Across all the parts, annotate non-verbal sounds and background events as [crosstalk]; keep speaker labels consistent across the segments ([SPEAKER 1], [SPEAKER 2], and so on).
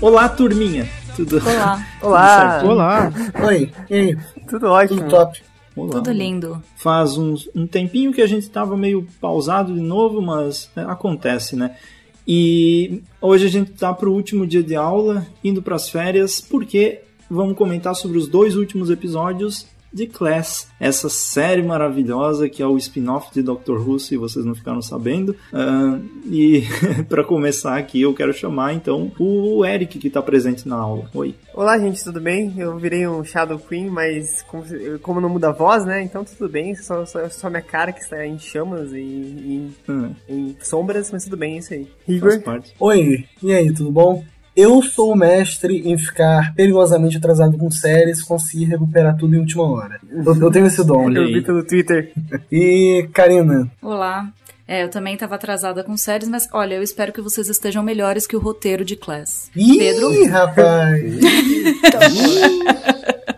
[SPEAKER 1] Olá, turminha. Tudo,
[SPEAKER 2] Olá, [laughs]
[SPEAKER 3] Olá!
[SPEAKER 1] certo?
[SPEAKER 4] Olá!
[SPEAKER 3] Oi, e aí?
[SPEAKER 4] Tudo ótimo.
[SPEAKER 3] Tudo top?
[SPEAKER 1] Olá.
[SPEAKER 2] tudo lindo.
[SPEAKER 1] Faz uns- um tempinho que a gente estava meio pausado de novo, mas é, acontece, né? E hoje a gente tá pro último dia de aula, indo pras férias, porque vamos comentar sobre os dois últimos episódios de Class, essa série maravilhosa que é o spin-off de Doctor Who, se vocês não ficaram sabendo. Ah, e [laughs] para começar aqui, eu quero chamar então o Eric que tá presente na aula. Oi.
[SPEAKER 4] Olá, gente, tudo bem? Eu virei um Shadow Queen, mas como, como não muda a voz, né? Então tudo bem, só, só, só minha cara que está em chamas e em,
[SPEAKER 1] Ah,
[SPEAKER 4] em sombras, mas tudo bem, é isso aí.
[SPEAKER 1] faz
[SPEAKER 4] Igor?
[SPEAKER 1] parte.
[SPEAKER 3] Oi, e aí, tudo bom? Eu sou o mestre em ficar perigosamente atrasado com séries conseguir recuperar tudo em última hora. Eu, eu tenho esse dom.
[SPEAKER 4] Eu vi pelo Twitter. [laughs]
[SPEAKER 3] E, Karina,
[SPEAKER 2] Olá. É, eu também estava atrasada com séries, mas olha, eu espero que vocês estejam melhores que o roteiro de Class.
[SPEAKER 3] Ih,
[SPEAKER 2] Pedro?
[SPEAKER 3] rapaz! Eita, [laughs]
[SPEAKER 4] Tá [laughs]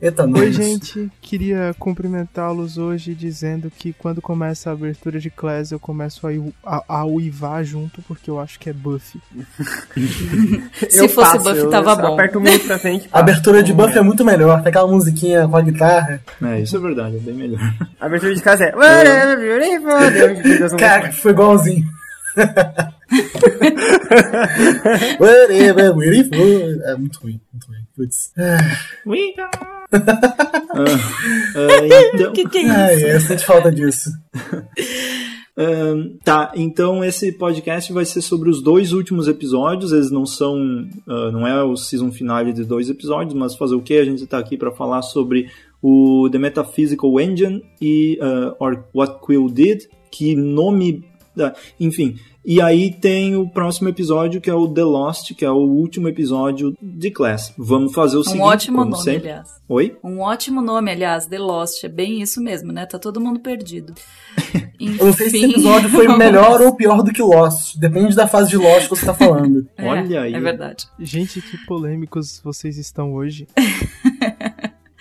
[SPEAKER 5] Oi, gente. Queria cumprimentá-los hoje dizendo que quando começa a abertura de Class eu começo a, a, a uivar junto porque eu acho que é Buffy. [laughs]
[SPEAKER 2] Se
[SPEAKER 4] Eu
[SPEAKER 2] fosse
[SPEAKER 4] passo, eu
[SPEAKER 2] tava
[SPEAKER 4] só
[SPEAKER 2] bom.
[SPEAKER 4] Aperto muito pra frente.
[SPEAKER 3] A abertura de Buffy é muito melhor, tem aquela musiquinha com a guitarra.
[SPEAKER 1] É, isso é verdade, é bem melhor.
[SPEAKER 4] A abertura de casa é. [laughs] Não
[SPEAKER 3] Cara, foi igualzinho. [laughs] Whatever, beautiful. É muito ruim, muito ruim. Putz. [laughs]
[SPEAKER 1] Ah, então,
[SPEAKER 2] que que é
[SPEAKER 3] Ai,
[SPEAKER 2] isso?
[SPEAKER 3] eu sinto falta disso.
[SPEAKER 1] Ahn, tá, então esse podcast vai ser sobre os dois últimos episódios. Eles não são. ah, não é o season finale de dois episódios, mas fazer o que? A gente tá aqui para falar sobre o The Metaphysical Engine e ah, or What Quill Did. Que nome. Enfim. E aí tem o próximo episódio que é o The Lost, que é o último episódio de Class. Vamos fazer o
[SPEAKER 2] Um
[SPEAKER 1] seguinte.
[SPEAKER 2] ótimo
[SPEAKER 1] como
[SPEAKER 2] nome,
[SPEAKER 1] sempre.
[SPEAKER 2] aliás.
[SPEAKER 1] Oi?
[SPEAKER 2] Um ótimo nome, aliás, The Lost. É bem isso mesmo, né? Tá todo mundo perdido. [laughs] Enfim,
[SPEAKER 3] Eu não sei se esse episódio foi [laughs] melhor ou pior do que Lost. Depende da fase de Lost que você tá falando.
[SPEAKER 2] É,
[SPEAKER 1] Olha aí.
[SPEAKER 2] É verdade.
[SPEAKER 5] Gente, que polêmicos vocês estão hoje. [laughs]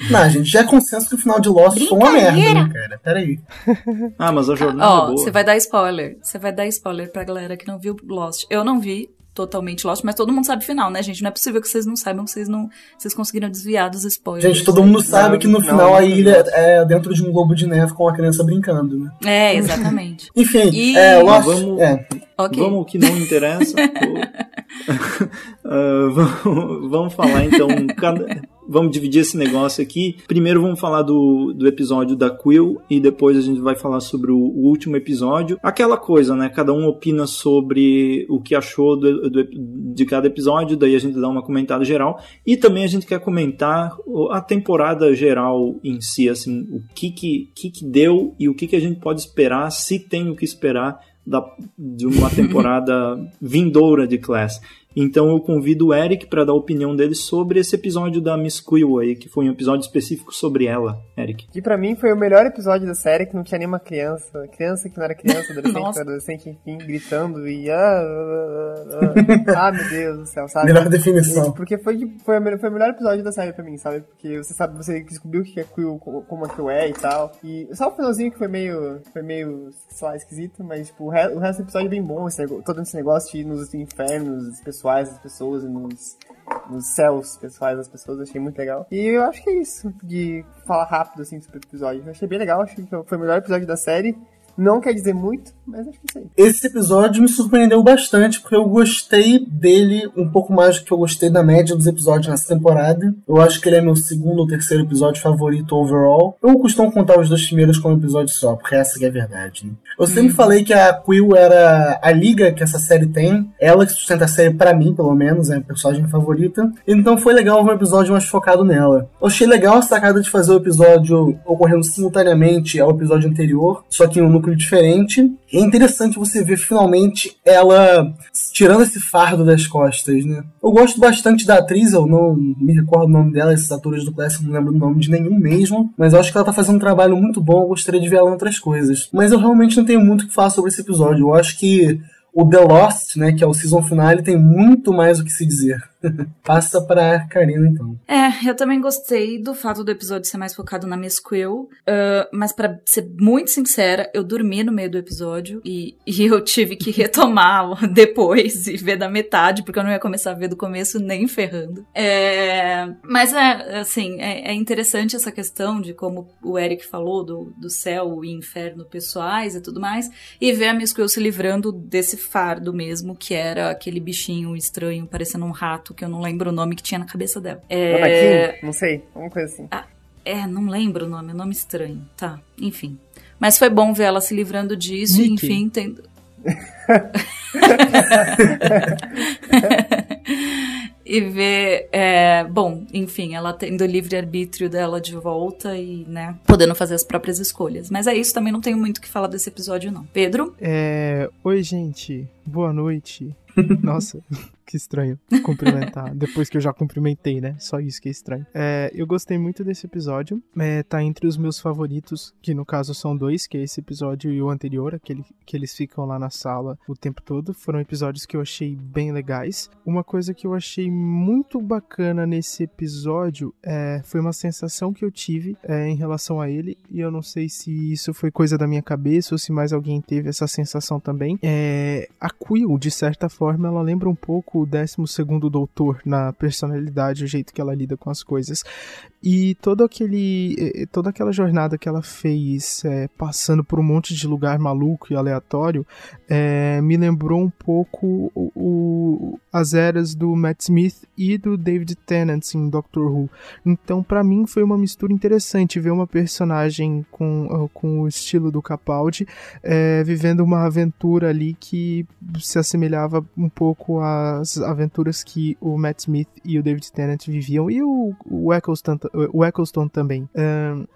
[SPEAKER 3] Não, gente, já é consenso que o final de Lost foi uma merda, né, cara? Peraí. [laughs]
[SPEAKER 1] Ah, mas a jornada é
[SPEAKER 2] Ó,
[SPEAKER 1] boa.
[SPEAKER 2] você vai dar spoiler. Você vai dar spoiler pra galera que não viu Lost. Eu não vi totalmente Lost, mas todo mundo sabe o final, né, gente? Não é possível que vocês não saibam, que vocês não. Vocês conseguiram desviar dos spoilers.
[SPEAKER 3] Gente, todo mundo sabe
[SPEAKER 4] Não,
[SPEAKER 3] que no
[SPEAKER 4] não,
[SPEAKER 3] final a
[SPEAKER 4] não.
[SPEAKER 3] ilha é dentro de um globo de neve com a criança brincando, né?
[SPEAKER 2] É, exatamente. [laughs]
[SPEAKER 3] Enfim,
[SPEAKER 2] E-
[SPEAKER 3] é, Lost.
[SPEAKER 1] Vamos-
[SPEAKER 3] É,
[SPEAKER 2] Ok.
[SPEAKER 1] Vamos que não interessa. [laughs] Ah, vamos, vamos falar então. cada- vamos dividir esse negócio aqui. Primeiro vamos falar do, do episódio da Quill e depois a gente vai falar sobre o, o último episódio. Aquela coisa, né? Cada um opina sobre o que achou do- do- de cada episódio, daí a gente dá uma comentada geral. E também a gente quer comentar a temporada geral em si, assim, o que que, que, que deu e o que, que a gente pode esperar, se tem o que esperar da, de uma [laughs] temporada vindoura de Class. Então eu convido o Eric para dar a opinião dele sobre esse episódio da Miss Quill aí, que foi um episódio específico sobre ela, Eric.
[SPEAKER 4] Que pra mim foi o melhor episódio da série, que não tinha nenhuma criança. Criança que não era criança, adolescente que [laughs] adolescente, enfim, gritando e. Ah, ah, ah, ah, [laughs] meu Deus do céu, sabe?
[SPEAKER 3] melhor definição.
[SPEAKER 4] Porque foi, foi, foi o melhor episódio da série pra mim, sabe? Porque você sabe, você descobriu o que é Quill, co- como a Quill é e tal. E só o finalzinho que foi meio, foi meio, sei lá, esquisito, mas tipo, o, re- o resto do episódio é bem bom, esse todo esse negócio de ir nos infernos pessoais das pessoas e nos, nos céus pessoais das pessoas, achei muito legal. E eu acho que é isso, de falar rápido assim sobre o episódio. Eu achei bem legal, acho que foi o melhor episódio da série. Não quer dizer muito, mas acho que sim.
[SPEAKER 3] Esse episódio me surpreendeu bastante, porque eu gostei dele um pouco mais do que eu gostei da média dos episódios nessa temporada. Eu acho que ele é meu segundo ou terceiro episódio favorito overall. Eu costumo contar os dois primeiros como episódio só, porque essa que é a verdade. Né? Eu sempre falei que a Quill era a liga que essa série tem, ela que sustenta a série para mim, pelo menos, é a personagem favorita. Então foi legal ver um episódio mais focado nela. Eu achei legal a sacada de fazer o episódio ocorrendo simultaneamente ao episódio anterior, só que um núcleo diferente. E é interessante você ver finalmente ela tirando esse fardo das costas, né? Eu gosto bastante da atriz, eu não me recordo o nome dela, esses atores do Classic não lembro o nome de nenhum mesmo, mas eu acho que ela tá fazendo um trabalho muito bom, eu gostaria de ver ela em outras coisas. Mas eu realmente não tenho muito o que falar sobre esse episódio. Eu acho que o The Lost, né, que é o season finale, tem muito mais o que se dizer. [laughs] Passa pra Karina, então.
[SPEAKER 2] É, eu também gostei do fato do episódio ser mais focado na Miss Quill, uh, mas para ser muito sincera, eu dormi no meio do episódio e, e [laughs] eu tive que retomar [laughs] depois e ver da metade, porque eu não ia começar a ver do começo nem ferrando. É, mas é, assim, é, é interessante essa questão de como o Eric falou do, do céu e inferno pessoais e tudo mais, e ver a Miss Quill se livrando desse fardo mesmo, que era aquele bichinho estranho parecendo um rato que eu não lembro o nome que tinha na cabeça dela.
[SPEAKER 4] É... Não sei, alguma coisa assim.
[SPEAKER 2] Ah, é, não lembro o nome, é um nome estranho. Tá, enfim. Mas foi bom ver ela se livrando disso e, enfim, tendo. [laughs] e ver, é, bom, enfim, ela tendo o livre-arbítrio dela de volta e, né, podendo fazer as próprias escolhas. Mas é isso, também não tenho muito o que falar desse episódio, não. Pedro?
[SPEAKER 5] É, oi, gente, boa noite. [laughs] Nossa, que estranho cumprimentar. [laughs] Depois que eu já cumprimentei, né? Só isso que é estranho. É, eu gostei muito desse episódio. É, tá entre os meus favoritos, que no caso são dois, que é esse episódio e o anterior, aquele que eles ficam lá na sala o tempo todo. Foram episódios que eu achei bem legais. Uma coisa que eu achei muito bacana nesse episódio é, foi uma sensação que eu tive é, em relação a ele. E eu não sei se isso foi coisa da minha cabeça ou se mais alguém teve essa sensação também. É, a Quill, de certa forma, ela lembra um pouco o 12 Doutor na personalidade, o jeito que ela lida com as coisas. E todo aquele, toda aquela jornada que ela fez, é, passando por um monte de lugar maluco e aleatório, é, me lembrou um pouco o, o, as eras do Matt Smith e do David Tennant em Doctor Who. Então, para mim, foi uma mistura interessante ver uma personagem com, com o estilo do Capaldi é, vivendo uma aventura ali que se assemelhava um pouco às aventuras que o Matt Smith e o David Tennant viviam e o, o Eccleston o Eccleston também.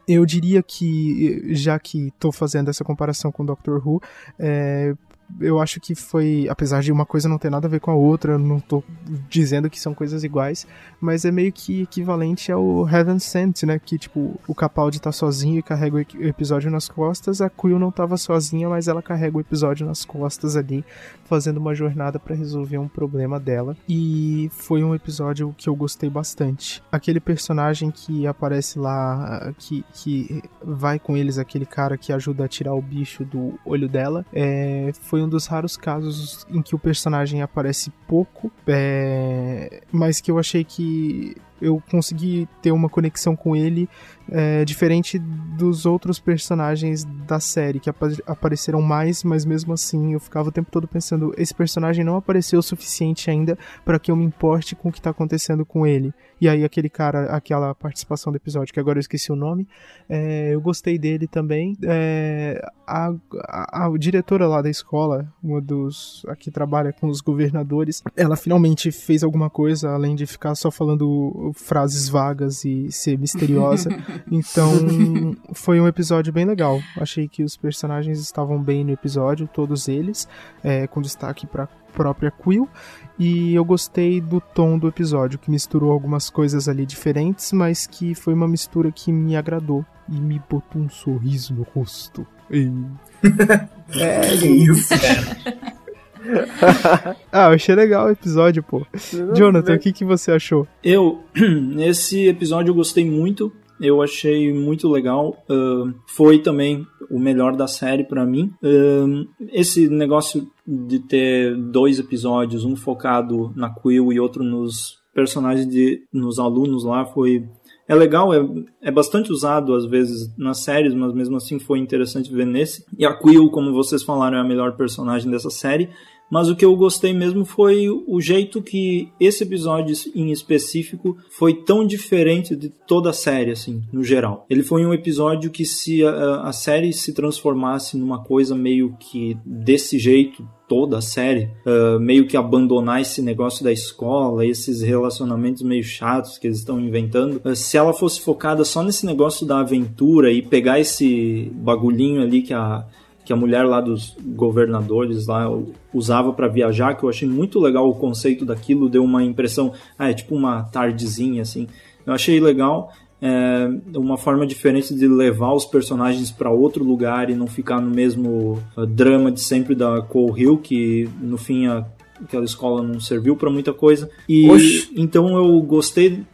[SPEAKER 5] eu diria que, já que estou fazendo essa comparação com Doctor Who, é, eu acho que foi, apesar de uma coisa não ter nada a ver com a outra, não tô dizendo que são coisas iguais, mas é meio que equivalente ao Heaven Sent, né? Que, tipo, o Capaldi tá sozinho e carrega o episódio nas costas, a Quill não tava sozinha, mas ela carrega o episódio nas costas ali, fazendo uma jornada para resolver um problema dela. E foi um episódio que eu gostei bastante. Aquele personagem que aparece lá, que, que vai com eles, aquele cara que ajuda a tirar o bicho do olho dela, é, foi foi um dos raros casos em que o personagem aparece pouco, é, mas que eu achei que eu consegui ter uma conexão com ele é, diferente dos outros personagens da série que ap apareceram mais, mas mesmo assim eu ficava o tempo todo pensando: esse personagem não apareceu o suficiente ainda para que eu me importe com o que tá acontecendo com ele. E aí, aquele cara, aquela participação do episódio, que agora eu esqueci o nome, é, eu gostei dele também. É, a, a, a, diretora lá da escola, uma dos. a que trabalha com os governadores, ela finalmente fez alguma coisa além de ficar só falando frases vagas e ser misteriosa. [laughs] Então, foi um episódio bem legal. Achei que os personagens estavam bem no episódio, todos eles, é, com destaque para própria Quill. E eu gostei do tom do episódio, que misturou algumas coisas ali diferentes, mas que foi uma mistura que me agradou e me botou um sorriso no rosto. E... [laughs]
[SPEAKER 3] é, que isso, cara. [laughs]
[SPEAKER 5] ah, eu achei legal o episódio, pô. Jonathan, o que, que você achou?
[SPEAKER 1] Eu, [clears throat] nesse episódio eu gostei muito eu achei muito legal. Uh, foi também o melhor da série para mim. Uh, esse negócio de ter dois episódios, um focado na Quill e outro nos personagens de nos alunos lá foi é legal, é, é bastante usado às vezes nas séries, mas mesmo assim foi interessante ver nesse. E a Quill, como vocês falaram, é a melhor personagem dessa série. Mas o que eu gostei mesmo foi o jeito que esse episódio em específico foi tão diferente de toda a série, assim, no geral. Ele foi um episódio que se a, a série se transformasse numa coisa meio que desse jeito, toda a série, uh, meio que abandonar esse negócio da escola, esses relacionamentos meio chatos que eles estão inventando. Uh, se ela fosse focada só nesse negócio da aventura e pegar esse bagulhinho ali que a que a mulher lá dos governadores lá usava para viajar, que eu achei muito legal o conceito daquilo, deu uma impressão, ah, é tipo uma tardezinha assim. Eu achei legal, é uma forma diferente de levar os personagens para outro lugar e não ficar no mesmo uh, drama de sempre da Cole Hill, que no fim a, aquela escola não serviu para muita coisa. E
[SPEAKER 3] Oxi.
[SPEAKER 1] então eu gostei [laughs]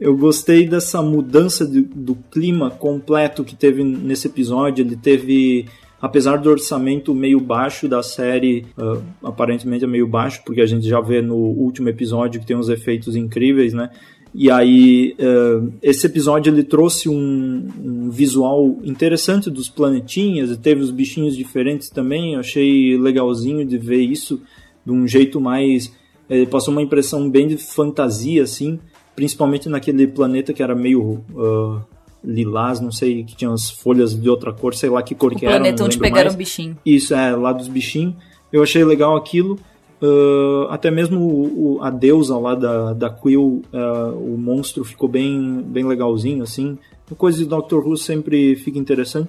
[SPEAKER 1] Eu gostei dessa mudança de, do clima completo que teve nesse episódio. Ele teve apesar do orçamento meio baixo da série, uh, aparentemente é meio baixo, porque a gente já vê no último episódio que tem uns efeitos incríveis, né? E aí, uh, esse episódio ele trouxe um, um, visual interessante dos planetinhas, e teve os bichinhos diferentes também. Eu achei legalzinho de ver isso de um jeito mais. Ele passou uma impressão bem de fantasia, assim, principalmente naquele planeta que era meio. Uh, lilás, não sei, que tinha as folhas de outra cor, sei lá que cor
[SPEAKER 2] O
[SPEAKER 1] que era.
[SPEAKER 2] planeta onde pegaram
[SPEAKER 1] mais.
[SPEAKER 2] o bichinho.
[SPEAKER 1] Isso, é, lá dos bichinhos. Eu achei legal aquilo. Uh, até mesmo o, o- a deusa lá da, da Quill, uh, o monstro ficou bem, bem legalzinho, assim. Coisa de Doctor Who sempre fica interessante.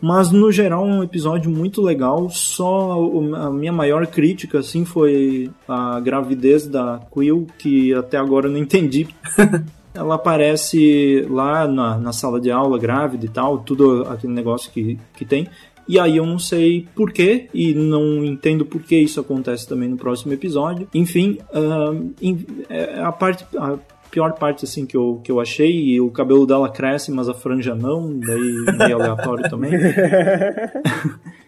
[SPEAKER 1] Mas no geral um episódio muito legal. Só a minha maior crítica assim foi a gravidez da Quill, que até agora eu não entendi. [laughs] Ela aparece lá na, na sala de aula grávida e tal, tudo aquele negócio que, que tem. E aí eu não sei porquê, e não entendo por que isso acontece também no próximo episódio. Enfim, é a parte. A pior parte assim que eu, que eu achei, e o cabelo dela cresce, mas a franja não, daí meio aleatório também. [laughs]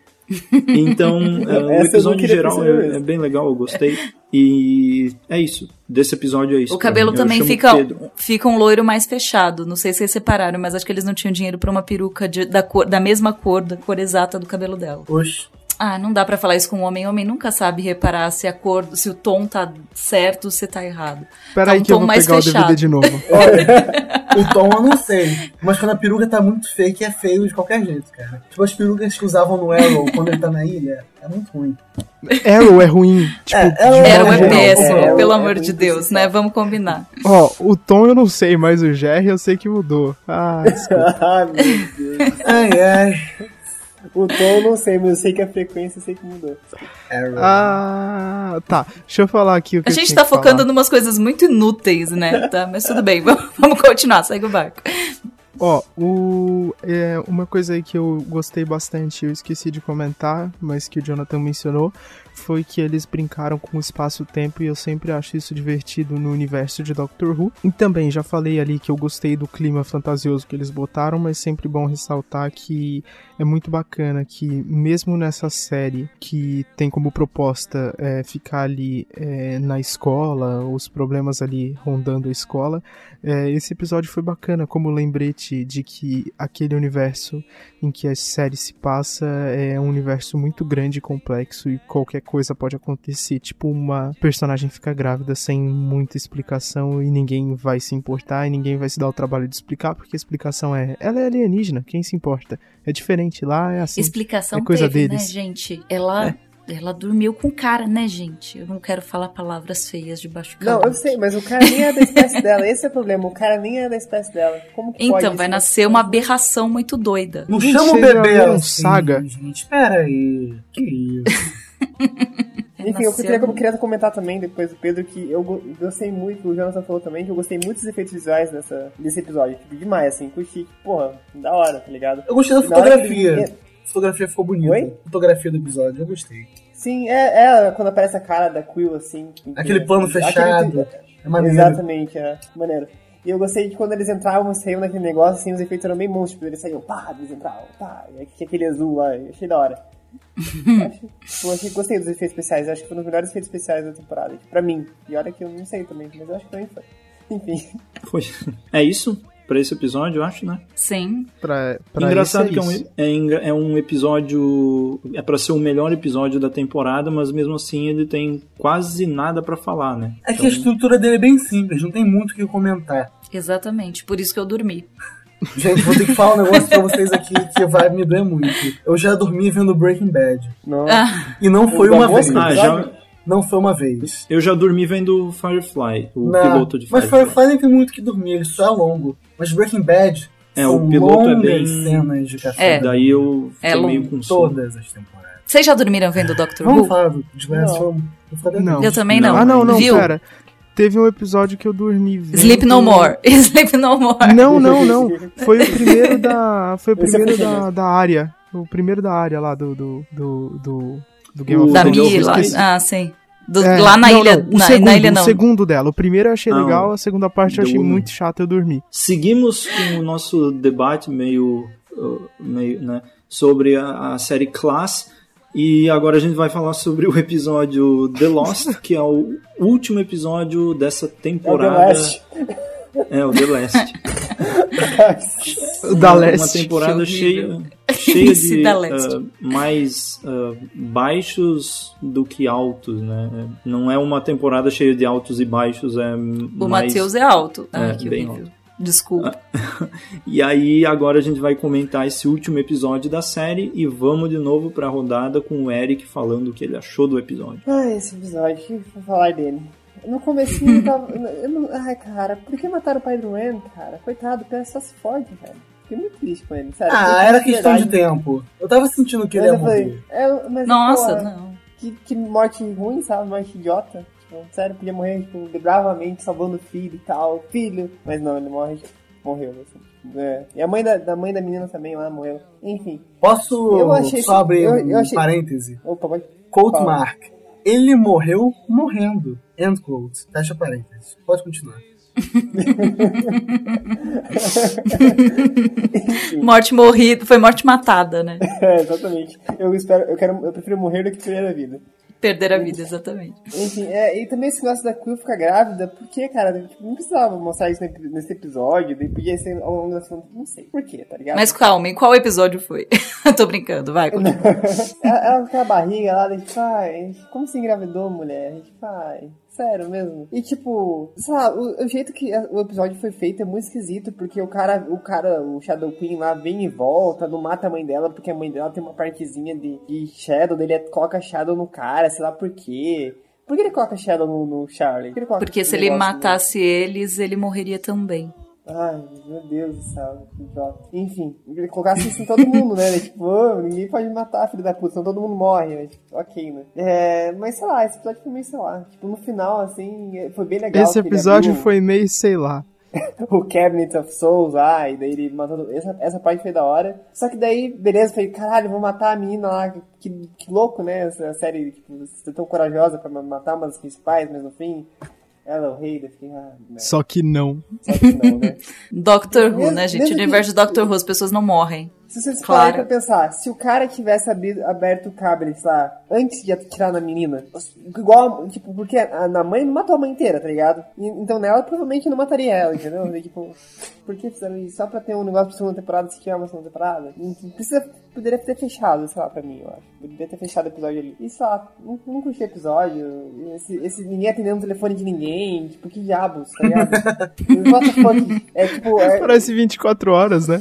[SPEAKER 1] Então, é, o episódio em geral é, é bem legal, eu gostei. E é isso. Desse episódio é isso.
[SPEAKER 2] O cabelo também fica,
[SPEAKER 1] Pedro.
[SPEAKER 2] fica um loiro mais fechado. Não sei se vocês separaram, mas acho que eles não tinham dinheiro pra uma peruca de- da, cor, da mesma cor, da cor exata do cabelo dela.
[SPEAKER 3] Oxe.
[SPEAKER 2] Ah, não dá pra falar isso com um homem. Homem nunca sabe reparar se a cor, se o tom tá certo ou se tá errado.
[SPEAKER 5] Peraí
[SPEAKER 2] Tá um
[SPEAKER 5] que eu vou
[SPEAKER 2] mais
[SPEAKER 5] pegar o
[SPEAKER 2] fechado.
[SPEAKER 5] DVD de novo. [laughs]
[SPEAKER 3] O tom eu não sei. Mas quando a peruca tá muito fake, é feio de qualquer jeito, cara. Tipo as perucas que usavam no Arrow quando ele tá na ilha. É muito ruim.
[SPEAKER 5] Arrow é ruim. Tipo,
[SPEAKER 3] É, Arrow
[SPEAKER 2] é péssimo,
[SPEAKER 4] é,
[SPEAKER 2] pelo
[SPEAKER 4] é
[SPEAKER 2] amor
[SPEAKER 4] muito
[SPEAKER 2] de Deus, né? Vamos combinar.
[SPEAKER 5] Ó, o tom eu não sei, mas o Jerry eu sei que mudou. Ah, desculpa. [laughs]
[SPEAKER 4] ah, meu Deus.
[SPEAKER 3] Ai, ai.
[SPEAKER 4] O tom eu não sei, mas eu sei que a frequência eu sei que mudou.
[SPEAKER 3] Arrow.
[SPEAKER 5] Ah, tá. Deixa eu falar aqui o que
[SPEAKER 2] A
[SPEAKER 5] eu
[SPEAKER 2] gente
[SPEAKER 5] tinha
[SPEAKER 2] tá
[SPEAKER 5] que
[SPEAKER 2] focando
[SPEAKER 5] falar.
[SPEAKER 2] numas coisas muito inúteis, né? [laughs] Tá, mas tudo bem, [laughs] vamos, vamos continuar, segue o barco.
[SPEAKER 5] Ó, o, é, uma coisa aí que eu gostei bastante, eu esqueci de comentar, mas que o Jonathan mencionou, foi que eles brincaram com o espaço-tempo e eu sempre acho isso divertido no universo de Doctor Who. E também já falei ali que eu gostei do clima fantasioso que eles botaram, mas sempre bom ressaltar que é muito bacana que mesmo nessa série que tem como proposta é, ficar ali é, na escola, os problemas ali rondando a escola, é, esse episódio foi bacana como lembrete de que aquele universo em que a série se passa é um universo muito grande e complexo e qualquer coisa pode acontecer, tipo uma personagem fica grávida sem muita explicação e ninguém vai se importar e ninguém vai se dar o trabalho de explicar, porque a explicação é, ela é alienígena, quem se importa? É diferente, lá é assim.
[SPEAKER 2] Explicação
[SPEAKER 5] é coisa
[SPEAKER 2] teve,
[SPEAKER 5] deles.
[SPEAKER 2] né, gente? Ela, ela dormiu com o cara, né, gente? Eu não quero falar palavras feias debaixo do
[SPEAKER 4] Não, eu sei, mas o cara nem é da espécie [laughs] dela. Esse é o problema. O cara nem é da espécie dela. Como que pode
[SPEAKER 2] Então, vai nascer uma aberração muito doida.
[SPEAKER 3] Não chama o bebê
[SPEAKER 5] viram
[SPEAKER 3] assim,
[SPEAKER 5] Saga?
[SPEAKER 3] gente. Pera aí. Que isso? [laughs]
[SPEAKER 4] Enfim, eu queria,
[SPEAKER 2] no-
[SPEAKER 4] queria comentar também, depois do Pedro, que eu go- gostei muito, o Jonathan falou também, que eu gostei muito dos efeitos visuais dessa, desse episódio. Tipo, demais, assim, curti. Porra, da hora, tá ligado?
[SPEAKER 3] Eu gostei da
[SPEAKER 4] hora que
[SPEAKER 3] fotografia. fotografia ficou bonita.
[SPEAKER 4] Oi?
[SPEAKER 3] A fotografia do episódio, eu gostei.
[SPEAKER 4] Sim, é, é quando aparece a cara da Quill, assim.
[SPEAKER 3] Aquele plano
[SPEAKER 4] aquele-
[SPEAKER 3] fechado. É maneiro.
[SPEAKER 4] Exatamente, é. Maneiro. E eu gostei de quando eles entravam e saíam naquele negócio, assim, os efeitos eram bem bons. Tipo, eles saíam, pá, eles entravam, pá, e aí tinha aquele azul lá, eu achei da hora. Eu acho, eu achei, gostei dos efeitos especiais, acho que foram os melhores efeitos especiais da temporada, tipo, pra mim. E olha que eu não sei também, mas eu acho que também foi. Enfim.
[SPEAKER 1] Foi. É isso pra esse episódio, eu acho, né?
[SPEAKER 2] Sim.
[SPEAKER 5] Pra, pra
[SPEAKER 1] Engraçado
[SPEAKER 5] esse
[SPEAKER 1] que é um,
[SPEAKER 5] isso.
[SPEAKER 1] é, engra- é um episódio. É pra ser o melhor episódio da temporada, mas mesmo assim ele tem quase nada pra falar, né?
[SPEAKER 3] É que a estrutura dele é bem simples, não tem muito o que comentar.
[SPEAKER 2] Exatamente. Por isso que eu dormi.
[SPEAKER 3] Gente, vou ter que falar um negócio pra vocês aqui que vai me doer muito. Eu já dormi vendo Breaking Bad.
[SPEAKER 4] Não.
[SPEAKER 2] Ah,
[SPEAKER 3] E não foi uma vez.
[SPEAKER 1] Ah, já,
[SPEAKER 3] Não foi uma vez.
[SPEAKER 1] eu já dormi vendo Firefly, o
[SPEAKER 3] Não,
[SPEAKER 1] piloto de
[SPEAKER 3] mas
[SPEAKER 1] Firefly.
[SPEAKER 3] Firefly nem tem muito o que dormir, ele só é longo. Mas Breaking Bad
[SPEAKER 1] É,
[SPEAKER 3] são
[SPEAKER 1] o piloto é bem-
[SPEAKER 3] cenas de café.
[SPEAKER 2] É.
[SPEAKER 1] Daí eu
[SPEAKER 2] É
[SPEAKER 1] fiquei meio com sono.
[SPEAKER 3] Todas as temporadas.
[SPEAKER 2] vocês já dormiram vendo Doctor
[SPEAKER 3] Vamos
[SPEAKER 2] Who?
[SPEAKER 3] falar do de Glass,
[SPEAKER 4] Não.
[SPEAKER 3] vamos. Falar
[SPEAKER 5] Não.
[SPEAKER 2] Eu também não.
[SPEAKER 5] Ah, não, não,
[SPEAKER 2] Viu?
[SPEAKER 5] pera. Teve um episódio que eu dormi vendo...
[SPEAKER 2] Sleep No More. [laughs] Sleep No More.
[SPEAKER 5] Não, não, não. Foi o primeiro da. Foi o
[SPEAKER 4] é
[SPEAKER 5] primeiro
[SPEAKER 4] o
[SPEAKER 5] da, da área. O primeiro da área lá do. do. do. do, do Game
[SPEAKER 1] O
[SPEAKER 5] of
[SPEAKER 2] Da?
[SPEAKER 5] Thrones.
[SPEAKER 2] Mi lá.
[SPEAKER 1] Esqueci.
[SPEAKER 2] Ah, sim. Do-
[SPEAKER 5] É,
[SPEAKER 2] lá na
[SPEAKER 5] não,
[SPEAKER 2] ilha.
[SPEAKER 5] não, o
[SPEAKER 2] na,
[SPEAKER 5] segundo,
[SPEAKER 2] na ilha
[SPEAKER 5] O
[SPEAKER 2] não.
[SPEAKER 5] segundo dela. O primeiro eu achei
[SPEAKER 1] Ah,
[SPEAKER 5] legal,
[SPEAKER 1] o-
[SPEAKER 5] a segunda parte eu achei muito chato, eu dormi.
[SPEAKER 1] Seguimos com o nosso debate meio, uh, meio né, sobre a, a série Class. E agora a gente vai falar sobre o episódio The Lost, [laughs] que é o último episódio dessa
[SPEAKER 4] É o The
[SPEAKER 1] temporada. É, o The Last.
[SPEAKER 5] O [laughs] da
[SPEAKER 1] Uma
[SPEAKER 5] Leste.
[SPEAKER 1] temporada
[SPEAKER 2] que
[SPEAKER 1] cheia, [laughs] cheia de uh, mais uh, baixos do que altos, né? Não é uma temporada cheia de altos e baixos, é
[SPEAKER 2] O
[SPEAKER 1] mais...
[SPEAKER 2] Matheus é alto. Ai,
[SPEAKER 1] É,
[SPEAKER 2] que
[SPEAKER 1] bem
[SPEAKER 2] horrível. Desculpa. [laughs]
[SPEAKER 1] E aí agora a gente vai comentar esse último episódio da série e vamos de novo pra rodada com o Eric falando o que ele achou do episódio.
[SPEAKER 4] Ai, esse episódio, o que vou falar dele? No comecinho eu tava. [laughs] Eu não, ai, cara, por que mataram o pai do Ren, cara? Coitado, o cara só se fode, velho. Fiquei muito triste com ele, sério.
[SPEAKER 3] Ah, era questão de tempo. Eu tava sentindo que ele
[SPEAKER 4] Mas
[SPEAKER 3] ia
[SPEAKER 4] eu falei,
[SPEAKER 3] morrer.
[SPEAKER 4] é, mas,
[SPEAKER 2] Nossa,
[SPEAKER 4] pô,
[SPEAKER 2] não.
[SPEAKER 4] Que, que morte ruim, sabe? Morte idiota. Tipo, sério, podia morrer, tipo, bravamente, salvando o filho e tal. Filho. Mas não, ele morre, tipo, morreu, assim. É. E a mãe da, da mãe da menina também lá morreu. Enfim.
[SPEAKER 3] Posso
[SPEAKER 4] Eu achei-
[SPEAKER 3] só abrir
[SPEAKER 4] eu-
[SPEAKER 3] um
[SPEAKER 4] eu achei-
[SPEAKER 3] parêntese?
[SPEAKER 4] Opa, pode.
[SPEAKER 3] Quote
[SPEAKER 4] Fala.
[SPEAKER 3] mark. Ele morreu morrendo. End quote. Fecha parênteses. Pode continuar. [laughs]
[SPEAKER 2] Morte morrida. Foi morte matada, né? [laughs]
[SPEAKER 4] É, exatamente. Eu espero, eu quero, eu prefiro morrer do que perder a vida.
[SPEAKER 2] Perder a vida, exatamente.
[SPEAKER 4] Enfim, é, e também esse negócio da Quill ficar grávida, por que, cara? Tipo, não precisava mostrar isso ne- nesse episódio, daí podia ser ao longo da segunda. Não sei por quê, tá ligado?
[SPEAKER 2] Mas calma, em qual episódio foi? [laughs] Tô brincando, vai. [laughs]
[SPEAKER 4] ela, ela com aquela barriga lá, a gente faz. Como você engravidou, mulher? A gente faz. Sério mesmo. E tipo, sei lá, o, o jeito que o episódio foi feito é muito esquisito, porque o cara, o cara, o Shadow Queen lá vem e volta, não mata a mãe dela, porque a mãe dela tem uma partezinha de, de Shadow, dele é, coloca Shadow no cara, sei lá por quê. Por que ele coloca Shadow no, no Charlie? Por
[SPEAKER 2] Porque se ele
[SPEAKER 4] negócio no-
[SPEAKER 2] matasse eles, ele morreria também.
[SPEAKER 4] Ai, meu Deus do céu, que idiota. Enfim, ele colocasse isso em todo mundo, né? Tipo, "Ô, ninguém pode matar filho da puta, senão todo mundo morre. né? Tipo, ok, né? É, mas sei lá, esse episódio foi meio, sei lá. Tipo, no final, assim, foi bem legal.
[SPEAKER 5] Esse episódio
[SPEAKER 4] abriu
[SPEAKER 5] foi meio, sei lá. [laughs]
[SPEAKER 4] O Cabinet of Souls lá, e daí ele matou. Essa, essa parte foi da hora. Só que daí, beleza, falei, caralho, vou matar a menina lá. Que, que louco, né? Essa série, tipo, você é tão corajosa pra matar uma das principais, mas no fim. Ela é o rei, daí fiquei, ah, né?
[SPEAKER 5] Só que não.
[SPEAKER 4] Só que não, né? [laughs]
[SPEAKER 2] Doctor Who, né, gente?
[SPEAKER 4] mesmo
[SPEAKER 2] O
[SPEAKER 4] que-
[SPEAKER 2] universo de Doctor Who, as pessoas não morrem.
[SPEAKER 4] Se vocês
[SPEAKER 2] Claro.
[SPEAKER 4] pararem pra pensar, se o cara tivesse abrido, aberto o cabelet lá antes de atirar na menina, igual, tipo, porque a, a mãe não matou a mãe inteira, tá ligado? E- então nela provavelmente não mataria ela, entendeu? E, tipo, [laughs] por que fizeram isso? Só pra ter um negócio pra segunda temporada, se tiver uma segunda temporada? Não precisa, poderia ter fechado, sei lá, pra mim, eu acho. Poderia ter fechado o episódio ali. E sei lá, não, não curti o episódio. Esse, esse ninguém atendendo o telefone de ninguém, tipo, que diabos, tá ligado? [laughs] What the fuck? É tipo, é,
[SPEAKER 5] Parece 24 horas, né?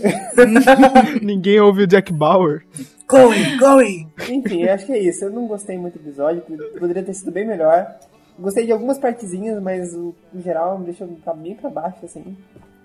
[SPEAKER 5] [laughs] Ninguém ouve o Jack Bauer.
[SPEAKER 3] Chloe, Chloe!
[SPEAKER 4] Enfim, eu acho que é isso. Eu não gostei muito do episódio, poderia ter sido bem melhor. Gostei de algumas partezinhas, mas o, no geral me deixou tá bem pra baixo, assim.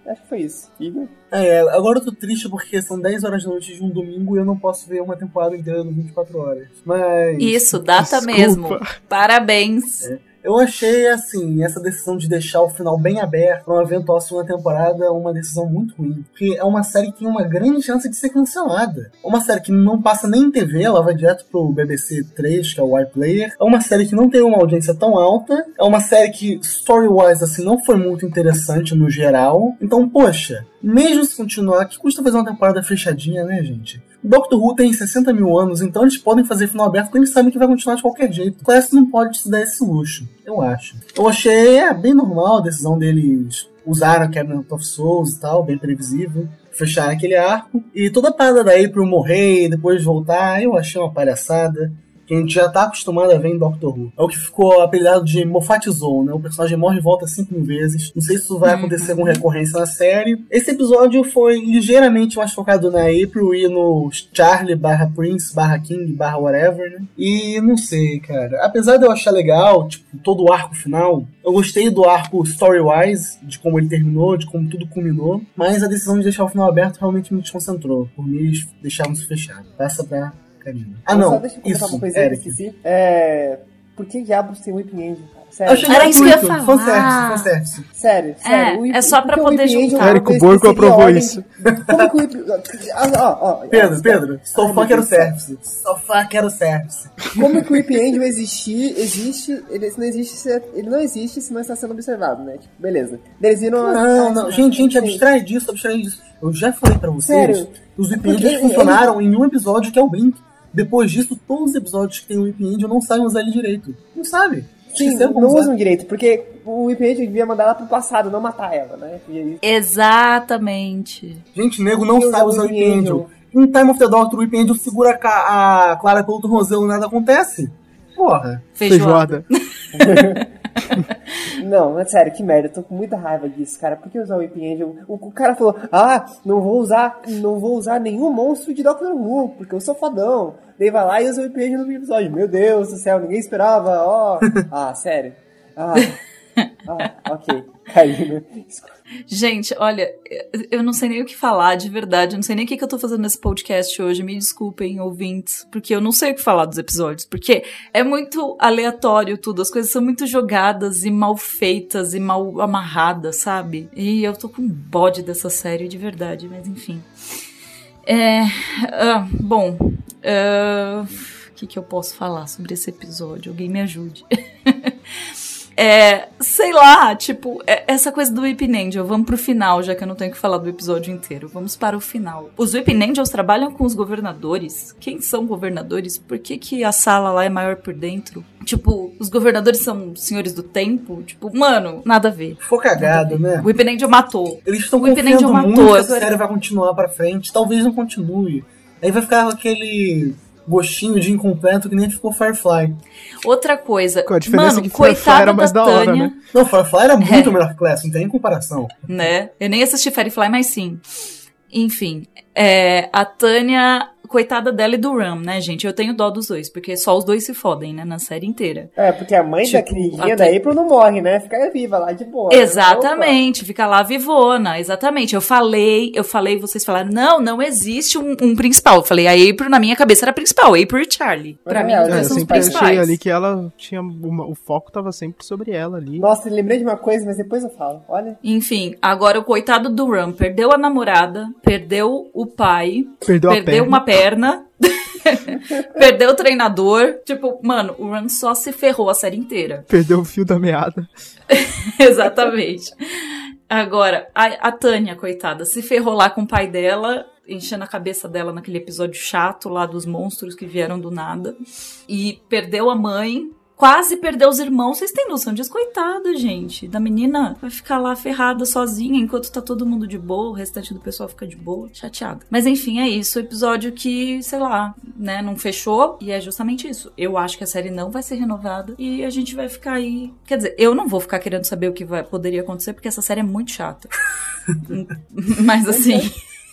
[SPEAKER 4] Acho que foi isso. Igor?
[SPEAKER 3] É, agora eu tô triste porque são 10 horas da noite de um domingo e eu não posso ver uma temporada inteira no 24 horas. Mas.
[SPEAKER 2] Isso, data
[SPEAKER 5] Desculpa.
[SPEAKER 2] mesmo. Parabéns.
[SPEAKER 3] Eu achei, assim, essa decisão de deixar o final bem aberto pra uma eventual segunda temporada uma decisão muito ruim. Porque é uma série que tem uma grande chance de ser cancelada. É uma série que não passa nem em TV, ela vai direto pro BBC 3, que é o iPlayer. É uma série que não tem uma audiência tão alta. É uma série que, story-wise, assim, não foi muito interessante no geral. Então, poxa, mesmo se continuar, que custa fazer uma temporada fechadinha, né, gente? Doctor Who tem 60 mil anos, então eles podem fazer final aberto porque eles sabem que vai continuar de qualquer jeito. Class não pode se dar esse luxo, eu acho. Eu achei é, bem normal a decisão deles usaram Cabinet of Souls e tal, bem previsível. Fecharam aquele arco. E toda a parada da April morrer e depois voltar, eu achei uma palhaçada que a gente já tá acostumado a ver em Doctor Who. É o que ficou apelidado de Moffat Zone, né? O personagem morre e volta cinco mil vezes. Não sei se isso vai acontecer com recorrência na série. Esse episódio foi ligeiramente mais focado na April e no Charlie barra Prince barra King barra whatever, né? E não sei, cara. Apesar de eu achar legal, tipo, todo o arco final, eu gostei do arco story-wise, de como ele terminou, de como tudo culminou, mas a decisão de deixar o final aberto realmente me desconcentrou. Por mim, deixaram isso fechado. Passa pra Ah,
[SPEAKER 4] Só
[SPEAKER 3] não.
[SPEAKER 4] deixa eu comentar
[SPEAKER 3] Isso,
[SPEAKER 4] uma coisa que esqueci. É... Por que diabos tem Whipping Angel, cara? Sério.
[SPEAKER 2] Era isso que eu ia falar.
[SPEAKER 3] Fanservice, fanservice.
[SPEAKER 4] Sério, sério. O
[SPEAKER 2] é
[SPEAKER 4] Whip-
[SPEAKER 2] só pra
[SPEAKER 4] o
[SPEAKER 2] poder juntar.
[SPEAKER 4] é que seria
[SPEAKER 5] aprovou isso.
[SPEAKER 4] Como que o Whipping... Ah, ó, ó,
[SPEAKER 3] Pedro, Pedro, só
[SPEAKER 4] meu
[SPEAKER 3] quero service. Só fã quero service.
[SPEAKER 4] Como que o Whip Angel existir, existe, ele não existe, se- ele não existe se não está sendo observado, né? Tipo, beleza. Eles viram...
[SPEAKER 3] Não, não, gente, gente,
[SPEAKER 4] Sim.
[SPEAKER 3] abstrai disso, abstrai disso. Eu já falei pra vocês
[SPEAKER 4] Sério?
[SPEAKER 3] os Whip
[SPEAKER 4] ele-
[SPEAKER 3] funcionaram em um episódio que é o Blink. Depois disso, todos os episódios que tem o Whip Angel não sabem usar ele direito. Não sabe.
[SPEAKER 4] Sim, não
[SPEAKER 3] usar.
[SPEAKER 4] usam direito, porque o Whip Angel devia mandar ela pro passado, não matar ela, né? E aí-
[SPEAKER 2] Exatamente.
[SPEAKER 3] Gente, nego não sabe usar o Whip
[SPEAKER 4] Whip
[SPEAKER 3] Angel. Em Time of the Doctor, o Whip Angel segura a Clara pelo tornozelo e nada acontece. Porra.
[SPEAKER 2] Feijoada.
[SPEAKER 5] Feijoada. [laughs]
[SPEAKER 4] Não, é sério, que merda, eu tô com muita raiva disso, cara. Por que usar o Whip Angel? O, o cara falou, ah, não vou usar, não vou usar nenhum monstro de Doctor Who, porque eu sou fodão. Daí vai lá e usa o Whip Angel no episódio. Meu Deus do céu, ninguém esperava, ó. [laughs] Ah, sério. Ah, ah ok. Caiu, né?
[SPEAKER 2] Gente, olha, eu não sei nem o que falar de verdade. Eu não sei nem o que, eu tô fazendo nesse podcast hoje. Me desculpem, ouvintes, porque eu não sei o que falar dos episódios. Porque é muito aleatório tudo. As coisas são muito jogadas e mal feitas e mal amarradas, sabe? E eu tô com bode dessa série de verdade, mas enfim. É. ah, bom. ah, O que, que eu posso falar sobre esse episódio? Alguém me ajude. [laughs] É, sei lá, tipo, é- essa coisa do Whipping Angel, vamos pro final, já que eu não tenho que falar do episódio inteiro. Vamos para o final. Os Whipping Angels trabalham com os governadores? Quem são governadores? Por que, que a sala lá é maior por dentro? Tipo, os governadores são senhores do tempo? Tipo, mano, nada a ver.
[SPEAKER 3] Ficou cagado, né?
[SPEAKER 2] O Whipping Angel matou.
[SPEAKER 3] Eles estão confiando
[SPEAKER 2] Angel
[SPEAKER 3] muito
[SPEAKER 2] matou,
[SPEAKER 3] que essa série vai continuar pra frente. Talvez não continue. Aí vai ficar aquele gostinho de incompleto que nem ficou Firefly.
[SPEAKER 2] Outra coisa,
[SPEAKER 5] Com a diferença
[SPEAKER 2] mano,
[SPEAKER 5] que Firefly
[SPEAKER 2] coitada
[SPEAKER 5] era mais
[SPEAKER 2] da
[SPEAKER 5] da hora,
[SPEAKER 2] Tânia.
[SPEAKER 5] né?
[SPEAKER 3] Não, Firefly era muito
[SPEAKER 2] É.
[SPEAKER 3] melhor que Class, não tem nem comparação.
[SPEAKER 2] né? Eu nem assisti Firefly, mas sim. Enfim, é, a Tânia, coitada dela e do Ram, né, gente? Eu tenho dó dos dois, porque só os dois se fodem, né, na série inteira.
[SPEAKER 4] É, porque a mãe da
[SPEAKER 2] Tipo,
[SPEAKER 4] queridinha
[SPEAKER 2] até-
[SPEAKER 4] da April não morre, né? Fica viva lá de boa. né?
[SPEAKER 2] Exatamente, fica lá vivona, exatamente. Eu falei, eu falei, vocês falaram, não, não existe um, um principal. Eu falei, a April na minha cabeça era principal, April e Charlie. Pra
[SPEAKER 4] É,
[SPEAKER 2] mim,
[SPEAKER 4] é,
[SPEAKER 5] eu
[SPEAKER 2] são os
[SPEAKER 5] sempre achei
[SPEAKER 2] principais.
[SPEAKER 5] ali que ela tinha. uma- o foco tava sempre sobre ela ali.
[SPEAKER 4] Nossa, lembrei de uma coisa, mas depois eu falo. Olha.
[SPEAKER 2] Enfim, agora o coitado do Ram perdeu a namorada, perdeu o pai,
[SPEAKER 5] Perdeu, a
[SPEAKER 2] perdeu
[SPEAKER 5] perna.
[SPEAKER 2] uma perna, [laughs] perdeu o treinador. Tipo, mano, o Run só se ferrou a série inteira.
[SPEAKER 5] Perdeu o fio da meada. [laughs]
[SPEAKER 2] Exatamente. Agora, a, a Tânia, coitada, se ferrou lá com o pai dela, enchendo a cabeça dela naquele episódio chato lá dos monstros que vieram do nada. E perdeu a mãe. Quase perdeu os irmãos. Vocês têm noção disso? Coitada, gente. Da menina vai ficar lá ferrada sozinha enquanto tá todo mundo de boa, o restante do pessoal fica de boa, chateado. Mas enfim, é isso. O episódio que, sei lá, né, não fechou. E é justamente isso. Eu acho que a série não vai ser renovada. E a gente vai ficar aí. Quer dizer, eu não vou ficar querendo saber o que vai, poderia acontecer, porque essa série é muito chata. [laughs] Mas assim.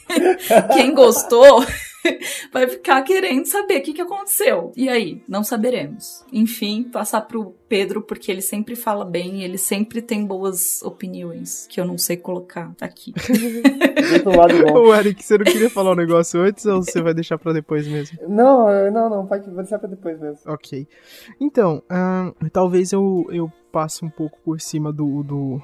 [SPEAKER 2] [laughs] Quem gostou [laughs] vai ficar querendo saber o que, que aconteceu. E aí, não saberemos. Enfim, passar pro Pedro, porque ele sempre fala bem e ele sempre tem boas opiniões que eu não sei colocar aqui. [laughs]
[SPEAKER 5] Ô, Eric, você não queria falar um negócio antes ou você vai deixar pra depois mesmo?
[SPEAKER 4] Não, não, não, pode, vou deixar pra depois mesmo.
[SPEAKER 5] Ok. Então, ahn, talvez eu, eu passe um pouco por cima do, do,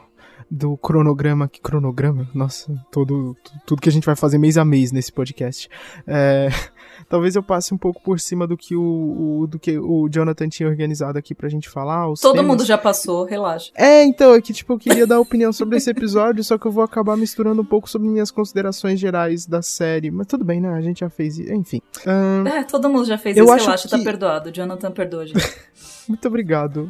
[SPEAKER 5] do cronograma. Que cronograma? Nossa, todo, tu- tudo que a gente vai fazer mês a mês nesse podcast. É, [laughs] talvez eu passe um pouco por cima do que o, o- do que o Jonathan tinha organizado aqui pra gente falar. os
[SPEAKER 2] Todo
[SPEAKER 5] temas.
[SPEAKER 2] mundo já passou, relaxa.
[SPEAKER 5] É, então, é que tipo, eu queria dar opinião sobre esse episódio, só que eu vou acabar misturando um pouco sobre minhas considerações gerais da série. Mas tudo bem, né? A gente já fez. isso. Enfim.
[SPEAKER 2] É, todo mundo já fez
[SPEAKER 5] Eu
[SPEAKER 2] isso,
[SPEAKER 5] acho
[SPEAKER 2] relaxa, tá
[SPEAKER 5] que-
[SPEAKER 2] perdoado. Jonathan perdoa, gente. [laughs]
[SPEAKER 5] Muito obrigado.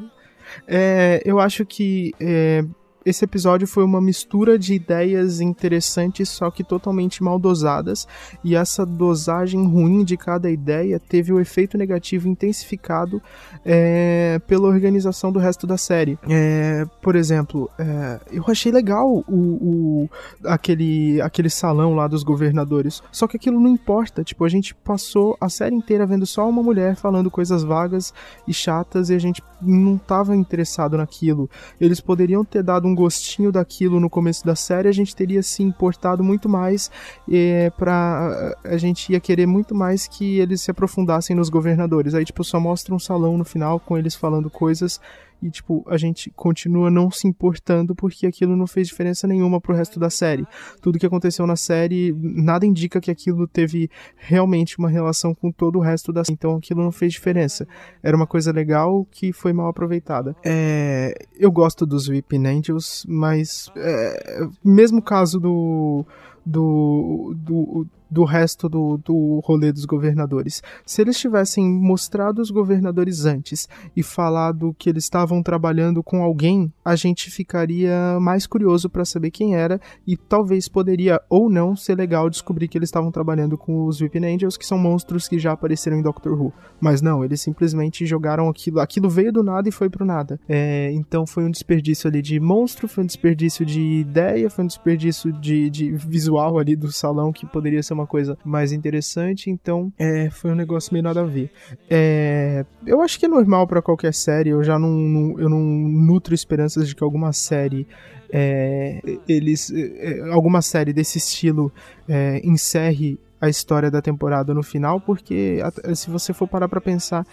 [SPEAKER 5] É, eu acho que é, esse episódio foi uma mistura de ideias interessantes, só que totalmente mal dosadas, e essa dosagem ruim de cada ideia teve o efeito negativo intensificado é, pela organização do resto da série. É, por exemplo, é, eu achei legal o, o, aquele, aquele salão lá dos governadores, só que aquilo não importa. Tipo, a gente passou a série inteira vendo só uma mulher falando coisas vagas e chatas e a gente não tava interessado naquilo. Eles poderiam ter dado um gostinho daquilo no começo da série, a gente teria se importado muito mais é, pra. A gente ia querer muito mais que eles se aprofundassem nos governadores. Aí, tipo, só mostra um salão no final com eles falando coisas e, tipo, a gente continua não se importando porque aquilo não fez diferença nenhuma pro resto da série. Tudo que aconteceu na série, nada indica que aquilo teve realmente uma relação com todo o resto da série, então aquilo não fez diferença. Era uma coisa legal que foi mal aproveitada. É, eu gosto dos Weeping Angels, mas é, mesmo caso do do, do, do resto do, do rolê dos governadores. Se eles tivessem mostrado os governadores antes e falado que eles estavam trabalhando com alguém, a gente ficaria mais curioso para saber quem era e talvez poderia ou não ser legal descobrir que eles estavam trabalhando com os Weeping Angels, que são monstros que já apareceram em Doctor Who. Mas não, eles simplesmente jogaram aquilo, aquilo veio do nada e foi pro nada. É, então foi um desperdício ali de monstro, foi um desperdício de ideia, foi um desperdício de, de visual ali do salão que poderia ser uma coisa mais interessante, então é, foi um negócio meio nada a ver. É, eu acho que é normal para qualquer série, eu já não, não, eu não nutro esperanças de que alguma série é, eles é, alguma série desse estilo é, encerre a história da temporada no final, porque se você for parar para pensar,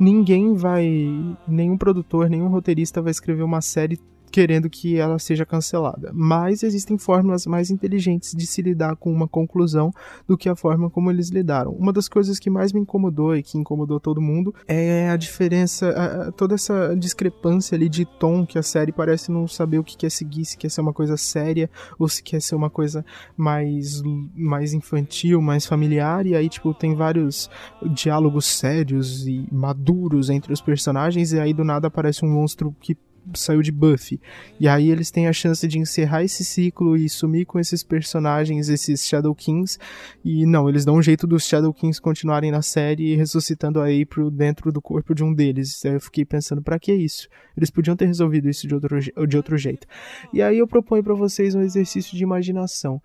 [SPEAKER 5] ninguém vai, nenhum produtor, nenhum roteirista vai escrever uma série querendo que ela seja cancelada. Mas existem fórmulas mais inteligentes de se lidar com uma conclusão do que a forma como eles lidaram. Uma das coisas que mais me incomodou e que incomodou todo mundo é a diferença, toda essa discrepância ali de tom que a série parece não saber o que quer seguir, se quer ser uma coisa séria ou se quer ser uma coisa mais, mais infantil, mais familiar. E aí, tipo, tem vários diálogos sérios e maduros entre os personagens, e aí do nada aparece um monstro que saiu de Buffy. E aí eles têm a chance de encerrar esse ciclo e sumir com esses personagens, esses Shadow Kings. E não, eles dão um jeito dos Shadow Kings continuarem na série ressuscitando a April dentro do corpo de um deles. Eu fiquei pensando, para que isso? Eles podiam ter resolvido isso de outro, de outro jeito. E aí eu proponho para vocês um exercício de imaginação.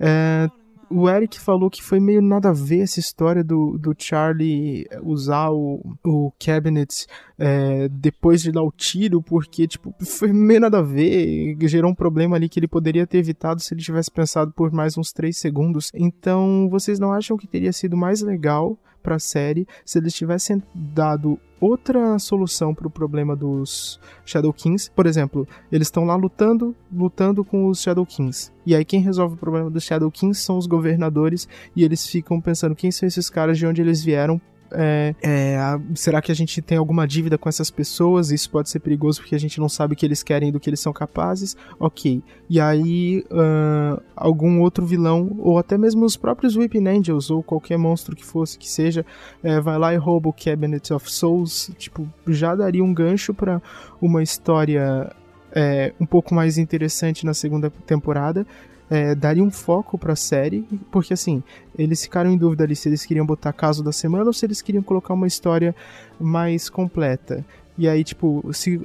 [SPEAKER 5] É, o Eric falou que foi meio nada a ver essa história do, do Charlie usar o, o cabinet é, depois de dar o tiro, porque, tipo, foi meio nada a ver, gerou um problema ali que ele poderia ter evitado se ele tivesse pensado por mais uns 3 segundos. Então, vocês não acham que teria sido mais legal para a série se eles tivessem dado outra solução para o problema dos Shadow Kings. Por exemplo, eles estão lá lutando, lutando com os Shadow Kings. E aí quem resolve o problema dos Shadow Kings são os governadores e eles ficam pensando quem são esses caras, de onde eles vieram, é, é, será que a gente tem alguma dívida com essas pessoas? Isso pode ser perigoso porque a gente não sabe o que eles querem do que eles são capazes. Ok. E aí, uh, algum outro vilão, ou até mesmo os próprios Weeping Angels, ou qualquer monstro que fosse que seja, é, vai lá e rouba o Cabinet of Souls. Tipo, já daria um gancho para uma história é, um pouco mais interessante na segunda temporada é, daria um foco pra série, porque assim, eles ficaram em dúvida ali se eles queriam botar caso da semana ou se eles queriam colocar uma história mais completa. E aí, tipo, se,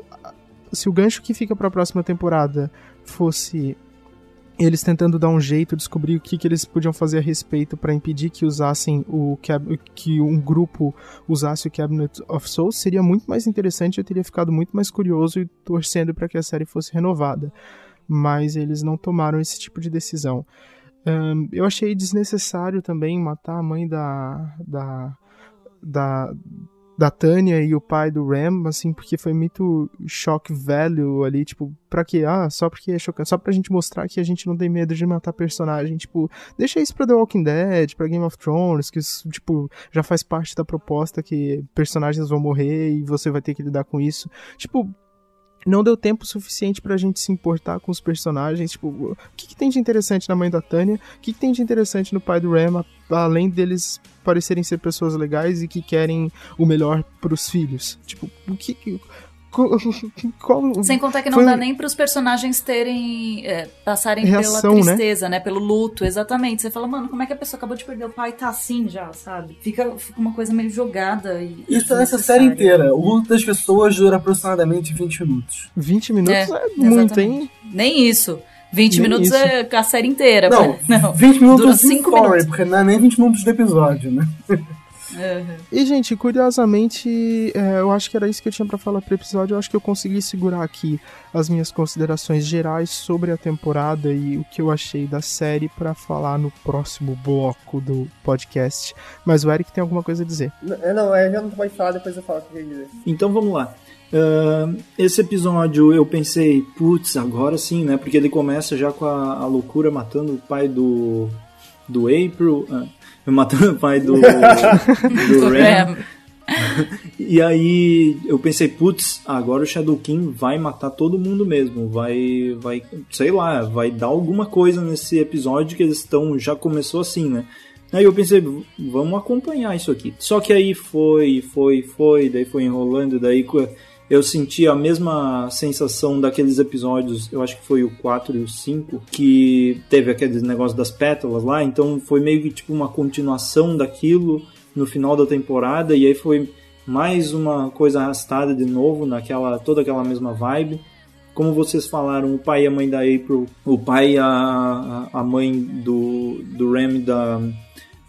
[SPEAKER 5] se o gancho que fica pra próxima temporada fosse eles tentando dar um jeito, descobrir o que, que eles podiam fazer a respeito para impedir que usassem o que um grupo usasse o Cabinet of Souls, seria muito mais interessante. Eu teria ficado muito mais curioso e torcendo para que a série fosse renovada mas eles não tomaram esse tipo de decisão. Um, eu achei desnecessário também matar a mãe da, da, da, da Tânia e o pai do Ram, assim, porque foi muito shock value ali, tipo, pra quê? Ah, só porque é chocante, só pra gente mostrar que a gente não tem medo de matar personagem, tipo, deixa isso pra The Walking Dead, pra Game of Thrones, que isso, tipo, já faz parte da proposta que personagens vão morrer e você vai ter que lidar com isso. Tipo, não deu tempo suficiente pra gente se importar com os personagens. Tipo, o que, que tem de interessante na mãe da Tânia? O que, que tem de interessante no pai do Ram, além deles parecerem ser pessoas legais e que querem o melhor pros filhos? Tipo, o que. Qual-
[SPEAKER 2] Sem contar que não
[SPEAKER 5] Foi-
[SPEAKER 2] dá nem pros personagens terem. é, passarem
[SPEAKER 5] Reação,
[SPEAKER 2] pela
[SPEAKER 5] né?
[SPEAKER 2] tristeza, né? Pelo luto, exatamente. Você fala, mano, como é que a pessoa acabou de perder o pai e tá assim já, sabe? Fica, fica uma coisa meio jogada e.
[SPEAKER 3] Isso é nessa série inteira. O luto das pessoas dura aproximadamente 20 minutos.
[SPEAKER 5] 20 minutos é,
[SPEAKER 2] É,
[SPEAKER 5] muito, hein?
[SPEAKER 2] Nem isso. 20
[SPEAKER 5] Nem
[SPEAKER 2] minutos
[SPEAKER 5] isso.
[SPEAKER 2] é a série inteira.
[SPEAKER 3] Não, [laughs]
[SPEAKER 2] não.
[SPEAKER 3] 20 minutos
[SPEAKER 2] Dura
[SPEAKER 3] em
[SPEAKER 2] cinco
[SPEAKER 3] story,
[SPEAKER 2] minutos.
[SPEAKER 3] porque não é nem 20 minutos do episódio, né? [laughs]
[SPEAKER 2] Uhum.
[SPEAKER 5] E, gente, curiosamente, é, eu acho que era isso que eu tinha pra falar pro episódio. Eu acho que eu consegui segurar aqui as minhas considerações gerais sobre a temporada e o que eu achei da série pra falar no próximo bloco do podcast. Mas o Eric tem alguma coisa a dizer.
[SPEAKER 4] N- é, Não, é, já não pode falar, depois eu falo o que eu queria dizer.
[SPEAKER 1] Então vamos lá. Ahn, esse episódio eu pensei, putz, agora sim, né? Porque ele começa já com a, a loucura matando o pai do. do April, ah, matando o pai do. [laughs] do Ram. E aí eu pensei, putz, agora o Shadow King vai matar todo mundo mesmo, vai, vai, sei lá, vai dar alguma coisa nesse episódio que eles estão, já começou assim, né? Aí eu pensei, vamos acompanhar isso aqui. Só que aí foi, foi, foi, daí foi enrolando, daí co- eu senti a mesma sensação daqueles episódios, eu acho que foi o 4 e o 5, que teve aqueles negócios das pétalas lá, então foi meio que tipo uma continuação daquilo no final da temporada, e aí foi mais uma coisa arrastada de novo naquela toda aquela mesma vibe. Como vocês falaram, o pai e a mãe da April, o pai e a, a mãe do, do da,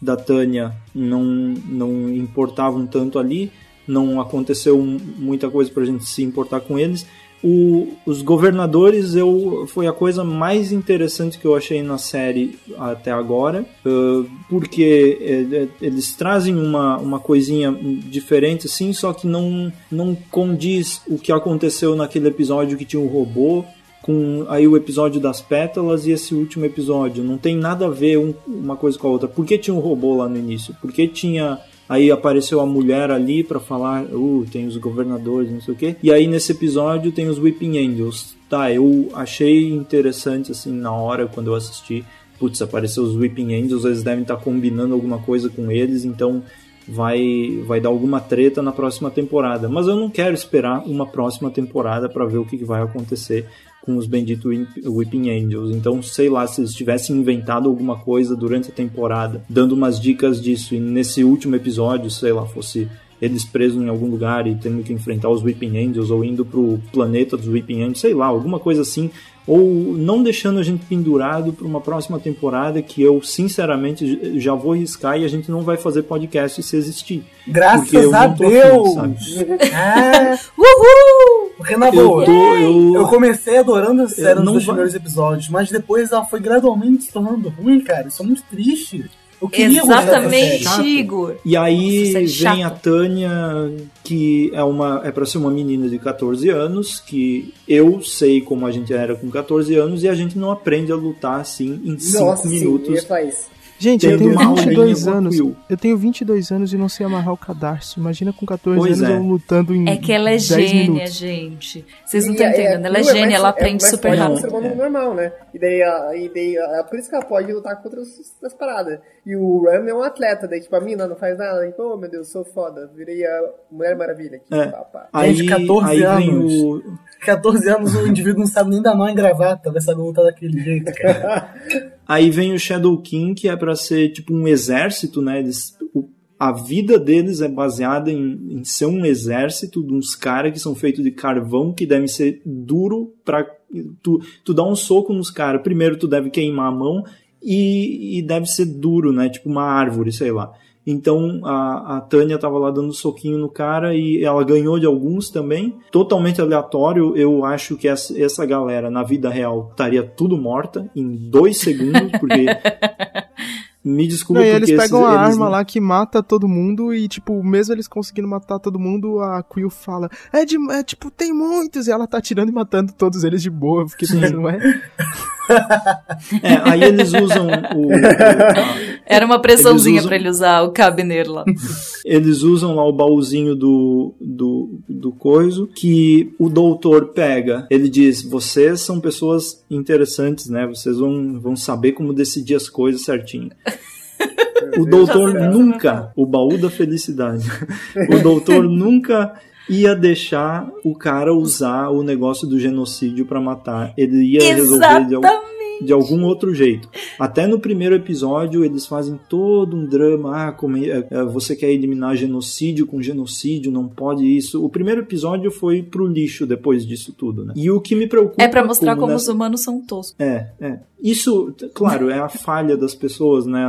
[SPEAKER 1] da Tânia não, não importavam tanto ali, não aconteceu muita coisa pra gente se importar com eles. O, os governadores eu, foi a coisa mais interessante que eu achei na série até agora, uh, porque eh, eles trazem uma, uma coisinha diferente assim, só que não, não condiz o que aconteceu naquele episódio que tinha o robô com aí o episódio das pétalas e esse último episódio. Não tem nada a ver um- uma coisa com a outra. Por que tinha um robô lá no início? Por que tinha. Aí apareceu a mulher ali pra falar, uh, tem os governadores, não sei o quê. E aí nesse episódio tem os Weeping Angels. Tá, eu achei interessante assim na hora quando eu assisti. Putz, apareceu os Weeping Angels, eles devem estar combinando alguma coisa com eles, então vai vai dar alguma treta na próxima temporada. Mas eu não quero esperar uma próxima temporada pra ver o que que vai acontecer com os benditos Whip- Weeping Angels. Então, sei lá, se eles tivessem inventado alguma coisa durante a temporada, dando umas dicas disso, e nesse último episódio, sei lá, fosse eles presos em algum lugar e tendo que enfrentar os Weeping Angels, ou indo pro planeta dos Weeping Angels, sei lá, alguma coisa assim, ou não deixando a gente pendurado para uma próxima temporada que eu, sinceramente, já vou riscar e a gente não vai fazer podcast se existir. Porque
[SPEAKER 3] Graças
[SPEAKER 1] eu
[SPEAKER 3] a
[SPEAKER 1] não tô afim,
[SPEAKER 3] Deus!
[SPEAKER 1] sabe?
[SPEAKER 3] É,
[SPEAKER 2] Uhul!
[SPEAKER 3] porque na
[SPEAKER 1] Eu
[SPEAKER 3] boa,
[SPEAKER 1] tô, eu,
[SPEAKER 3] eu comecei adorando a série nos
[SPEAKER 1] vai-
[SPEAKER 3] primeiros episódios, mas depois ela foi gradualmente se tornando ruim, cara. Isso é muito triste. Eu queria
[SPEAKER 2] Exatamente. Igor.
[SPEAKER 1] E aí
[SPEAKER 2] Nossa, é
[SPEAKER 1] vem a. Tânia, que é uma é para ser uma menina de 14 anos, que eu sei como a gente era com 14 anos e a gente não aprende a lutar assim em 5
[SPEAKER 4] Nossa, sim,
[SPEAKER 5] Gente, eu tenho
[SPEAKER 1] uma aulinha
[SPEAKER 5] 22
[SPEAKER 1] com a
[SPEAKER 5] anos. Eu tenho 22 anos e não sei amarrar o cadarço. Imagina com 14
[SPEAKER 1] Pois
[SPEAKER 5] anos
[SPEAKER 1] é.
[SPEAKER 5] eu lutando em
[SPEAKER 2] É que ela é
[SPEAKER 5] 10
[SPEAKER 2] gênia,
[SPEAKER 5] minutos.
[SPEAKER 2] gente. Vocês não estão
[SPEAKER 4] a-
[SPEAKER 2] entendendo. Ela é
[SPEAKER 4] Quill
[SPEAKER 2] gênia, ela aprende
[SPEAKER 4] mais
[SPEAKER 2] super
[SPEAKER 4] forte que
[SPEAKER 1] rápido.
[SPEAKER 4] um ser humano
[SPEAKER 1] É.
[SPEAKER 4] normal, né? E daí, a- e daí a- é por isso que ela pode lutar contra as paradas. E o Ram é um atleta, daí tipo, a mina não faz nada, tipo, oh meu Deus, sou foda, virei a Mulher Maravilha aqui,
[SPEAKER 1] É.
[SPEAKER 4] pá, pá.
[SPEAKER 1] Aí,
[SPEAKER 3] Gente, 14
[SPEAKER 1] aí vem
[SPEAKER 3] anos.
[SPEAKER 1] o
[SPEAKER 3] 14 anos o indivíduo não sabe nem dar nó em gravata, vai saber lutar daquele jeito, cara. [laughs]
[SPEAKER 1] Aí vem o Shadow King, que é pra ser tipo um exército, né? Eles, o- a vida deles é baseada em, em ser um exército de uns caras que são feitos de carvão, que devem ser duro pra. Tu, tu dá um soco nos caras. Primeiro tu deve queimar a mão e, e deve ser duro, né? Tipo uma árvore, sei lá. Então a, a Tânia tava lá dando soquinho no cara e ela ganhou de alguns também. Totalmente aleatório. Eu acho que essa, essa galera na vida real estaria tudo morta em dois segundos, porque. [laughs] Me desculpa
[SPEAKER 5] Não, e eles pegam
[SPEAKER 1] esses-
[SPEAKER 5] a
[SPEAKER 1] eles
[SPEAKER 5] arma lá que mata todo mundo e, tipo, mesmo eles conseguindo matar todo mundo, a Quill fala, é, de, é tipo, tem muitos, e ela tá atirando e matando todos eles de boa, porque [laughs] não é?
[SPEAKER 1] É, aí eles usam o. [laughs]
[SPEAKER 2] Era uma pressãozinha
[SPEAKER 1] Eles usam-
[SPEAKER 2] pra ele usar o cabineiro lá.
[SPEAKER 1] eles usam lá o baúzinho do, do, do coiso que o doutor pega. Ele diz: vocês são pessoas interessantes, né? Vocês vão, vão saber como decidir as coisas certinho. [laughs] O doutor nunca, o baú da felicidade, [laughs] o doutor nunca ia deixar o cara usar o negócio do genocídio pra matar. Ele ia resolver de,
[SPEAKER 2] Exatamente.
[SPEAKER 1] de algum outro jeito. Até no primeiro episódio eles fazem todo um drama. Ah, como é- é, você quer eliminar genocídio com genocídio, não pode isso. O primeiro episódio foi pro lixo depois disso tudo, né? E o que me preocupa
[SPEAKER 2] É pra mostrar como
[SPEAKER 1] nessa-
[SPEAKER 2] os humanos são toscos.
[SPEAKER 1] é, é. Isso, claro, é a falha das pessoas, né?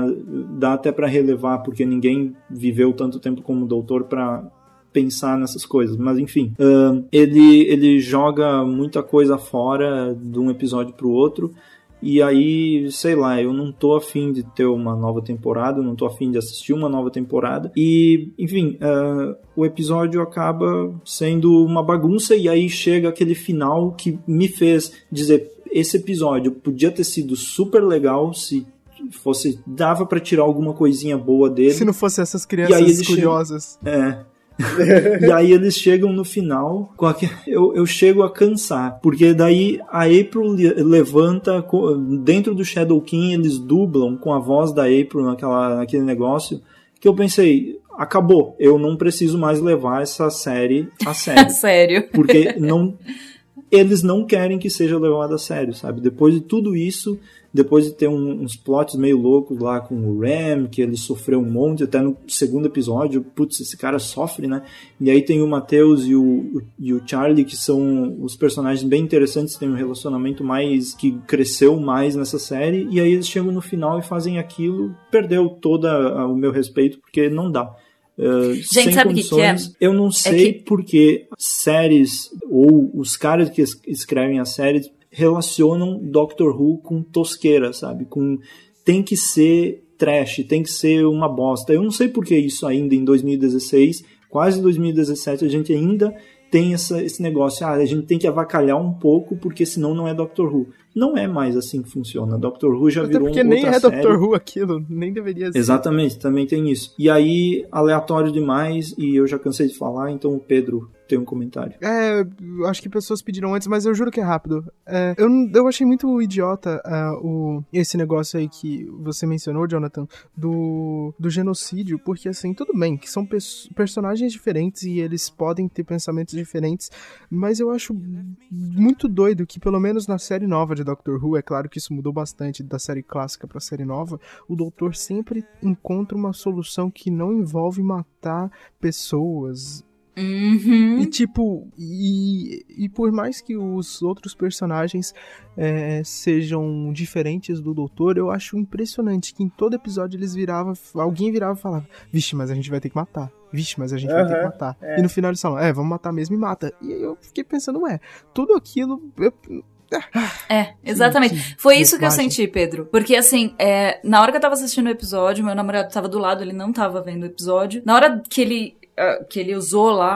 [SPEAKER 1] Dá até pra relevar, porque ninguém viveu tanto tempo como doutor pra pensar nessas coisas. Mas enfim, ahn, ele, ele joga muita coisa fora de um episódio pro outro. E aí, sei lá, eu não tô afim de ter uma nova temporada, não tô afim de assistir uma nova temporada. E, enfim, ah, o episódio acaba sendo uma bagunça e aí chega aquele final que me fez dizer esse episódio podia ter sido super legal se fosse dava pra tirar alguma coisinha boa dele.
[SPEAKER 5] Se não fosse essas crianças curiosas.
[SPEAKER 1] É. e aí eles chegam no final, com eu, eu chego a cansar, porque daí a April le- levanta, dentro do Shadow King eles dublam com a voz da April naquela, naquele negócio, que eu pensei, acabou, eu não preciso mais levar essa série a [laughs] sério.
[SPEAKER 2] Sério.
[SPEAKER 1] Porque não. Eles não querem que seja levado a sério, sabe? Depois de tudo isso, depois de ter um- uns plots meio loucos lá com o Ram, que ele sofreu um monte, até no segundo episódio, putz, esse cara sofre, né? E aí tem o Matheus e o, e o Charlie, que são os personagens bem interessantes, tem um relacionamento mais. que cresceu mais nessa série, e aí eles chegam no final e fazem aquilo, perdeu todo o meu respeito, porque não dá. Uh, sem
[SPEAKER 2] sabe o que é?
[SPEAKER 1] condições. Eu não sei
[SPEAKER 2] que-
[SPEAKER 1] porque séries ou os caras que es- escrevem as séries relacionam Doctor Who com tosqueira, sabe? Com tem que ser trash, tem que ser uma bosta. Eu não sei por que isso ainda em 2016, quase 2017, a gente ainda tem essa, esse negócio, ah, a gente tem que avacalhar um pouco porque senão não é Doctor Who. Não é mais assim que funciona. Doctor Who já
[SPEAKER 5] Até
[SPEAKER 1] virou
[SPEAKER 5] porque
[SPEAKER 1] um
[SPEAKER 5] nem é
[SPEAKER 1] série.
[SPEAKER 5] Doctor Who aquilo, nem deveria ser.
[SPEAKER 1] Exatamente, também tem isso. E aí, aleatório demais, e eu já cansei de falar, então o Pedro tem um comentário.
[SPEAKER 5] É, acho que pessoas pediram antes, mas eu juro que é rápido. É, eu, eu achei muito idiota ah, o, esse negócio aí que você mencionou, Jonathan, do, do genocídio, porque assim, tudo bem, que são pers- personagens diferentes e eles podem ter pensamentos diferentes, mas eu acho muito doido que, pelo menos na série nova de Doctor Who, é claro que isso mudou bastante da série clássica pra série nova, o doutor sempre encontra uma solução que não envolve matar pessoas,
[SPEAKER 2] Uhum.
[SPEAKER 5] e tipo, e, e por mais que os outros personagens é, sejam diferentes do Doutor, eu acho impressionante que em todo episódio eles viravam, alguém virava e falava, vixe, mas a gente vai ter que matar. Vixe, mas a gente vai ter que matar.
[SPEAKER 4] é.
[SPEAKER 5] E no final eles falam, é, vamos matar mesmo e mata. E aí eu fiquei pensando, ué, tudo aquilo. eu-
[SPEAKER 2] É, exatamente.
[SPEAKER 5] que
[SPEAKER 2] Foi isso que eu senti, Pedro. Porque, assim, é, na hora que eu tava assistindo o episódio, meu namorado tava do lado, ele não tava vendo o episódio. Na hora que ele, ah, que ele usou lá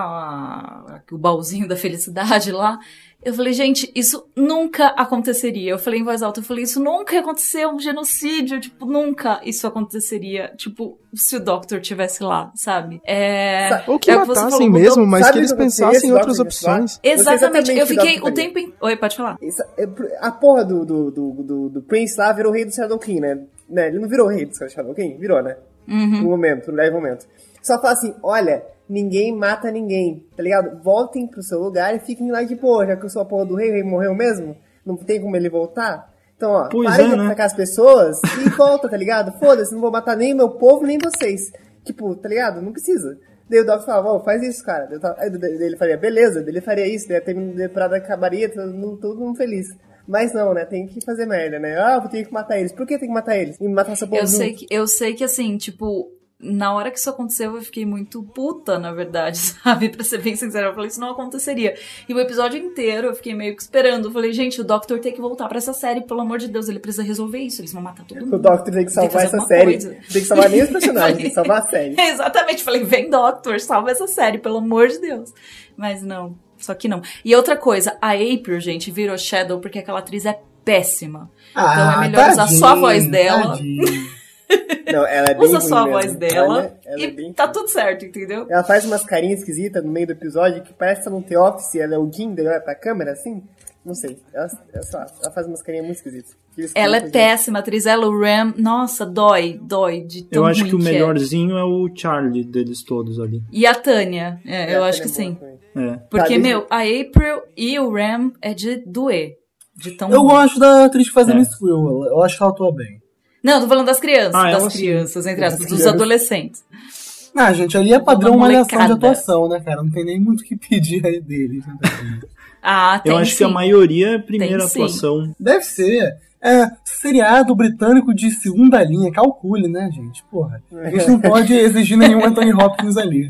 [SPEAKER 2] a- o baúzinho da felicidade lá, eu falei, gente, isso nunca aconteceria. Eu falei em voz alta, eu falei, isso nunca ia acontecer, um genocídio, tipo, nunca isso aconteceria. Tipo, se o Doctor tivesse lá, sabe? É...
[SPEAKER 5] Ou que
[SPEAKER 2] é o que você
[SPEAKER 5] matassem
[SPEAKER 2] falou, mudou-
[SPEAKER 5] mesmo, mas
[SPEAKER 4] sabe
[SPEAKER 5] que eles
[SPEAKER 4] que
[SPEAKER 5] pensassem
[SPEAKER 4] se
[SPEAKER 5] em outras opções.
[SPEAKER 2] Exatamente,
[SPEAKER 4] exatamente
[SPEAKER 2] eu
[SPEAKER 4] que
[SPEAKER 2] fiquei o tempo... in- Oi, pode falar.
[SPEAKER 4] É, a porra do, do, do, do, do Prince lá virou o rei do Shadow King, né? né? Ele não virou o rei do Shadow King? Virou, né?
[SPEAKER 2] Uhum.
[SPEAKER 4] No momento, no leve momento. Só fala assim, olha, ninguém mata ninguém, tá ligado? Voltem pro seu lugar e fiquem lá de boa, já que eu sou a porra do rei, o rei morreu mesmo, não tem como ele voltar. Então, ó,
[SPEAKER 1] Pois
[SPEAKER 4] parem
[SPEAKER 1] é,
[SPEAKER 4] de
[SPEAKER 1] né?
[SPEAKER 4] atacar as pessoas e volta, tá ligado? Foda-se, não vou matar nem meu povo, nem vocês. Tipo, tá ligado? Não precisa. Daí o Doc falava, ó, faz isso, cara. Daí ele faria, beleza, daí ele faria isso, daí a temporada acabaria, todo mundo, todo mundo feliz. Mas não, né? Tem que fazer merda, né? Ah, vou ter que matar eles. Por que tem que matar eles? E matar seu povo
[SPEAKER 2] Eu sei,
[SPEAKER 4] junto?
[SPEAKER 2] que, eu sei que, assim, tipo, na hora que isso aconteceu, eu fiquei muito puta, na verdade, [laughs] sabe? Pra ser bem sincera, eu falei, isso não aconteceria. E o episódio inteiro eu fiquei meio que esperando. Eu falei, gente, o Doctor tem que voltar pra essa série, pelo amor de Deus, ele precisa resolver isso, eles vão matar todo mundo.
[SPEAKER 4] O Doctor tem que salvar
[SPEAKER 2] fazer
[SPEAKER 4] essa
[SPEAKER 2] alguma
[SPEAKER 4] série.
[SPEAKER 2] coisa.
[SPEAKER 4] Tem que salvar nem os [laughs] personagens, tem que salvar a série. [laughs]
[SPEAKER 2] Exatamente, falei, vem Doctor, salva essa série, pelo amor de Deus. Mas não, só que não. E outra coisa, a April, gente, virou Shadow porque aquela atriz é péssima. Então é melhor usar só a voz dela.
[SPEAKER 4] Não, ela é bem
[SPEAKER 2] Usa só a
[SPEAKER 4] mesmo.
[SPEAKER 2] voz dela
[SPEAKER 4] Ela, ela
[SPEAKER 2] e
[SPEAKER 4] é bem...
[SPEAKER 2] tá tudo certo, entendeu?
[SPEAKER 4] Ela faz umas carinhas esquisitas no meio do episódio que parece que num The Office, ela é o daí olha pra câmera assim. Não sei. Ela, ela, só- ela faz umas carinhas muito esquisitas.
[SPEAKER 2] Ela é péssima, atriz. Ela, o Ram, nossa, dói, dói de tão
[SPEAKER 1] Eu acho
[SPEAKER 2] ruim
[SPEAKER 1] que o
[SPEAKER 2] é.
[SPEAKER 1] melhorzinho é o Charlie deles todos ali.
[SPEAKER 2] E a Tânia, é,
[SPEAKER 4] É,
[SPEAKER 2] eu
[SPEAKER 4] a
[SPEAKER 2] acho que
[SPEAKER 4] Tânia é
[SPEAKER 2] sim.
[SPEAKER 1] É.
[SPEAKER 2] Porque,
[SPEAKER 4] Tá,
[SPEAKER 2] meu, a April e o Ram é de doer. De tão
[SPEAKER 3] Eu
[SPEAKER 2] ruim.
[SPEAKER 3] gosto da atriz que faz a
[SPEAKER 1] É.
[SPEAKER 3] Miss Quill. Eu acho que ela atua bem.
[SPEAKER 2] Não, tô falando das crianças.
[SPEAKER 1] Ah,
[SPEAKER 2] das
[SPEAKER 1] ela sim.
[SPEAKER 2] crianças, entre aspas, dos
[SPEAKER 3] crianças.
[SPEAKER 2] adolescentes.
[SPEAKER 3] Ah, gente, ali é
[SPEAKER 2] Uma
[SPEAKER 3] padrão malhação de atuação, né, cara? Não tem nem muito o que pedir aí deles. né?
[SPEAKER 2] Ah, tem
[SPEAKER 1] Eu acho
[SPEAKER 2] sim.
[SPEAKER 1] que a maioria é a primeira
[SPEAKER 2] Tem sim.
[SPEAKER 1] atuação.
[SPEAKER 3] Deve ser. É, seriado britânico de segunda linha, calcule, né, gente? Porra. A gente não pode exigir nenhum Anthony Hopkins ali.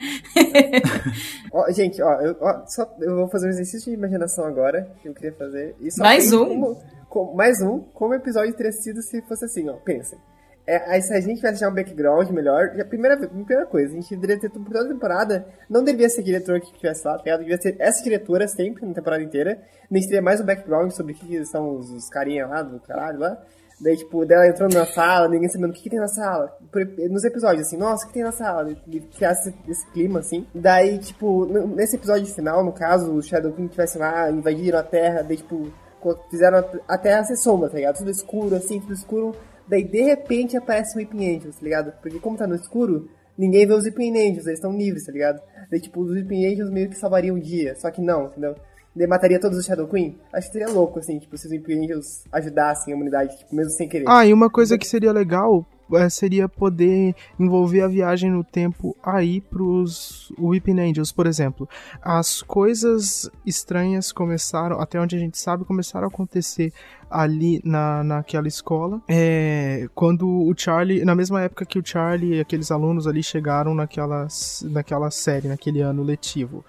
[SPEAKER 3] [laughs]
[SPEAKER 4] Ó, gente, ó eu, ó, só, eu vou fazer um exercício de imaginação agora, que eu queria fazer. E só
[SPEAKER 2] Mais um?
[SPEAKER 4] Como, como- mais um, como o episódio teria sido se fosse assim, ó. Pensem. É, aí se a gente tivesse já um background melhor, já, primeira, primeira coisa, a gente deveria ter, por toda a temporada, não deveria ser diretor que estivesse lá, tá? Devia ser essa diretora sempre, na temporada inteira. A gente teria mais um background sobre o que são os, os carinha lá, do caralho lá. Daí, tipo, dela entrando na sala, ninguém sabendo o que, que tem na sala. Nos episódios, assim, nossa, o que tem na sala? E criar esse, esse clima, assim. Daí, tipo, nesse episódio final, no caso, o Shadow King tivesse lá, invadiram a Terra, daí, tipo, fizeram a- a Terra ser sombra, tá ligado? Tudo escuro, assim, tudo escuro. Daí, de repente, aparece um Weeping Angels, tá ligado? Porque como tá no escuro, ninguém vê os Weeping Angels, eles estão livres, tá ligado? Daí, tipo, os Weeping Angels meio que salvariam o dia, só que não, entendeu? Daí mataria todos os Shadow Queen? Acho que seria louco, assim, tipo, se os Weeping Angels ajudassem a humanidade, tipo, mesmo sem querer.
[SPEAKER 5] Ah, e uma coisa que seria legal seria poder envolver a viagem no tempo aí pros Weeping Angels, por exemplo. As coisas estranhas começaram, até onde a gente sabe, começaram a acontecer ali na, naquela escola. É, quando o Charlie, na mesma época que o Charlie e aqueles alunos ali chegaram naquela, naquela série, naquele ano letivo.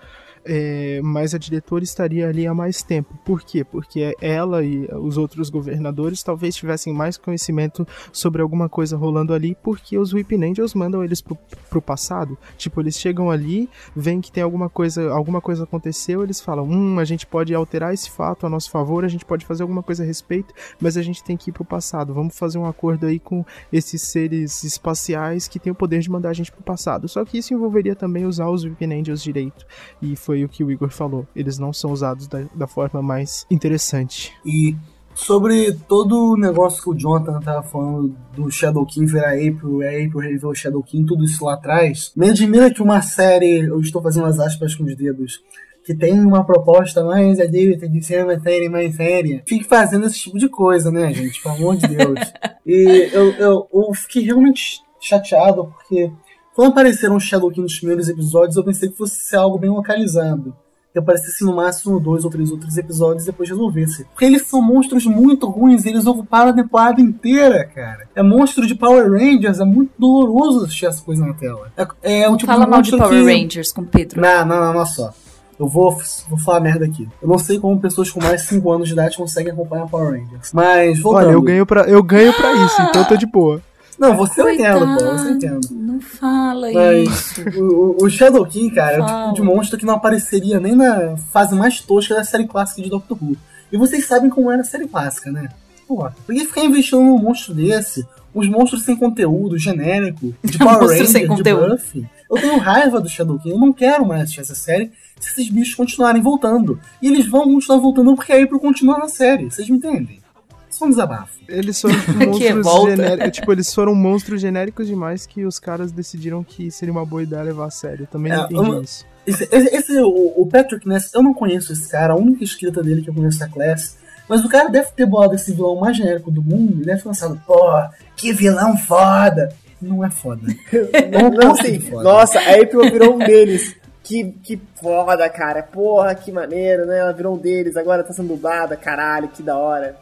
[SPEAKER 5] É, mas a diretora estaria ali há mais tempo. Por quê? Porque ela e os outros governadores talvez tivessem mais conhecimento sobre alguma coisa rolando ali, porque os Weeping Angels mandam eles pro, pro passado. Tipo, eles chegam ali, veem que tem alguma coisa, alguma coisa aconteceu, eles falam: hum, a gente pode alterar esse fato a nosso favor, a gente pode fazer alguma coisa a respeito, mas a gente tem que ir pro passado. Vamos fazer um acordo aí com esses seres espaciais que têm o poder de mandar a gente pro passado. Só que isso envolveria também usar os Weeping Angels direito. E foi o que o Igor falou. Eles não são usados da, da forma mais interessante.
[SPEAKER 3] E sobre todo o negócio que o Jonathan tava falando do Shadow King virar April, a April reviver o Shadow King, tudo isso lá atrás, me admira que uma série, eu estou fazendo as aspas com os dedos, que tem uma proposta mais adulta de ser uma série mais séria, fique fazendo esse tipo de coisa, né, gente? Pelo amor de Deus. [laughs] e eu, eu, eu fiquei realmente chateado, porque quando apareceram os Shadow King nos primeiros episódios, eu pensei que fosse ser algo bem localizado que aparecesse no máximo dois ou três outros episódios e depois resolvesse. Porque eles são monstros muito ruins, eles ocuparam a temporada inteira, cara. É monstro de Power Rangers, é muito doloroso assistir essa coisa na tela. É, é um tipo
[SPEAKER 2] Fala
[SPEAKER 3] de
[SPEAKER 2] mal de Power
[SPEAKER 3] que...
[SPEAKER 2] Rangers com o Pedro.
[SPEAKER 3] Não, não, não, não só. Eu vou, vou falar merda aqui. Eu não sei como pessoas com mais de 5 anos de idade conseguem acompanhar Power Rangers. Mas, voltando.
[SPEAKER 5] Olha, eu ganho pra, eu ganho pra isso, então eu tô de boa.
[SPEAKER 3] Não, você eu entendo, pô,
[SPEAKER 2] Coitado,
[SPEAKER 3] você entendo.
[SPEAKER 2] Não fala
[SPEAKER 3] Mas
[SPEAKER 2] isso.
[SPEAKER 3] o, o- Shadow King, cara, é o tipo de monstro que não apareceria nem na fase mais tosca da série clássica de Doctor Who. E vocês sabem como era a série clássica, né? Pô, por que ficar investindo num monstro desse? Uns monstros sem conteúdo, genérico, de [laughs] Power
[SPEAKER 2] Monstro
[SPEAKER 3] Ranger,
[SPEAKER 2] sem
[SPEAKER 3] de
[SPEAKER 2] conteúdo.
[SPEAKER 3] Buffy. Eu tenho raiva do Shadow King, eu não quero mais assistir essa série se esses bichos continuarem voltando. E eles vão continuar voltando porque a April continua na série, vocês me entendem? É um desabafo.
[SPEAKER 5] Eles foram tipo, [laughs] monstros genéricos. Tipo, eles foram monstros genéricos demais que os caras decidiram que seria uma boa ideia levar a sério. Também não
[SPEAKER 3] É,
[SPEAKER 5] entendi
[SPEAKER 3] uma-
[SPEAKER 5] isso.
[SPEAKER 3] Esse, esse- o, Patrick Ness, eu não conheço esse cara, a única escrita dele que eu conheço é a Class. Mas o cara deve ter bolado esse vilão mais genérico do mundo e deve ter pensado, pô, que vilão foda. Não é foda. [laughs]
[SPEAKER 4] Não, não,
[SPEAKER 3] que foda.
[SPEAKER 4] Nossa, a April virou um deles. Que, que foda, cara. Porra, que maneiro, né? Ela virou um deles, agora tá sendo dublada, caralho, que da hora.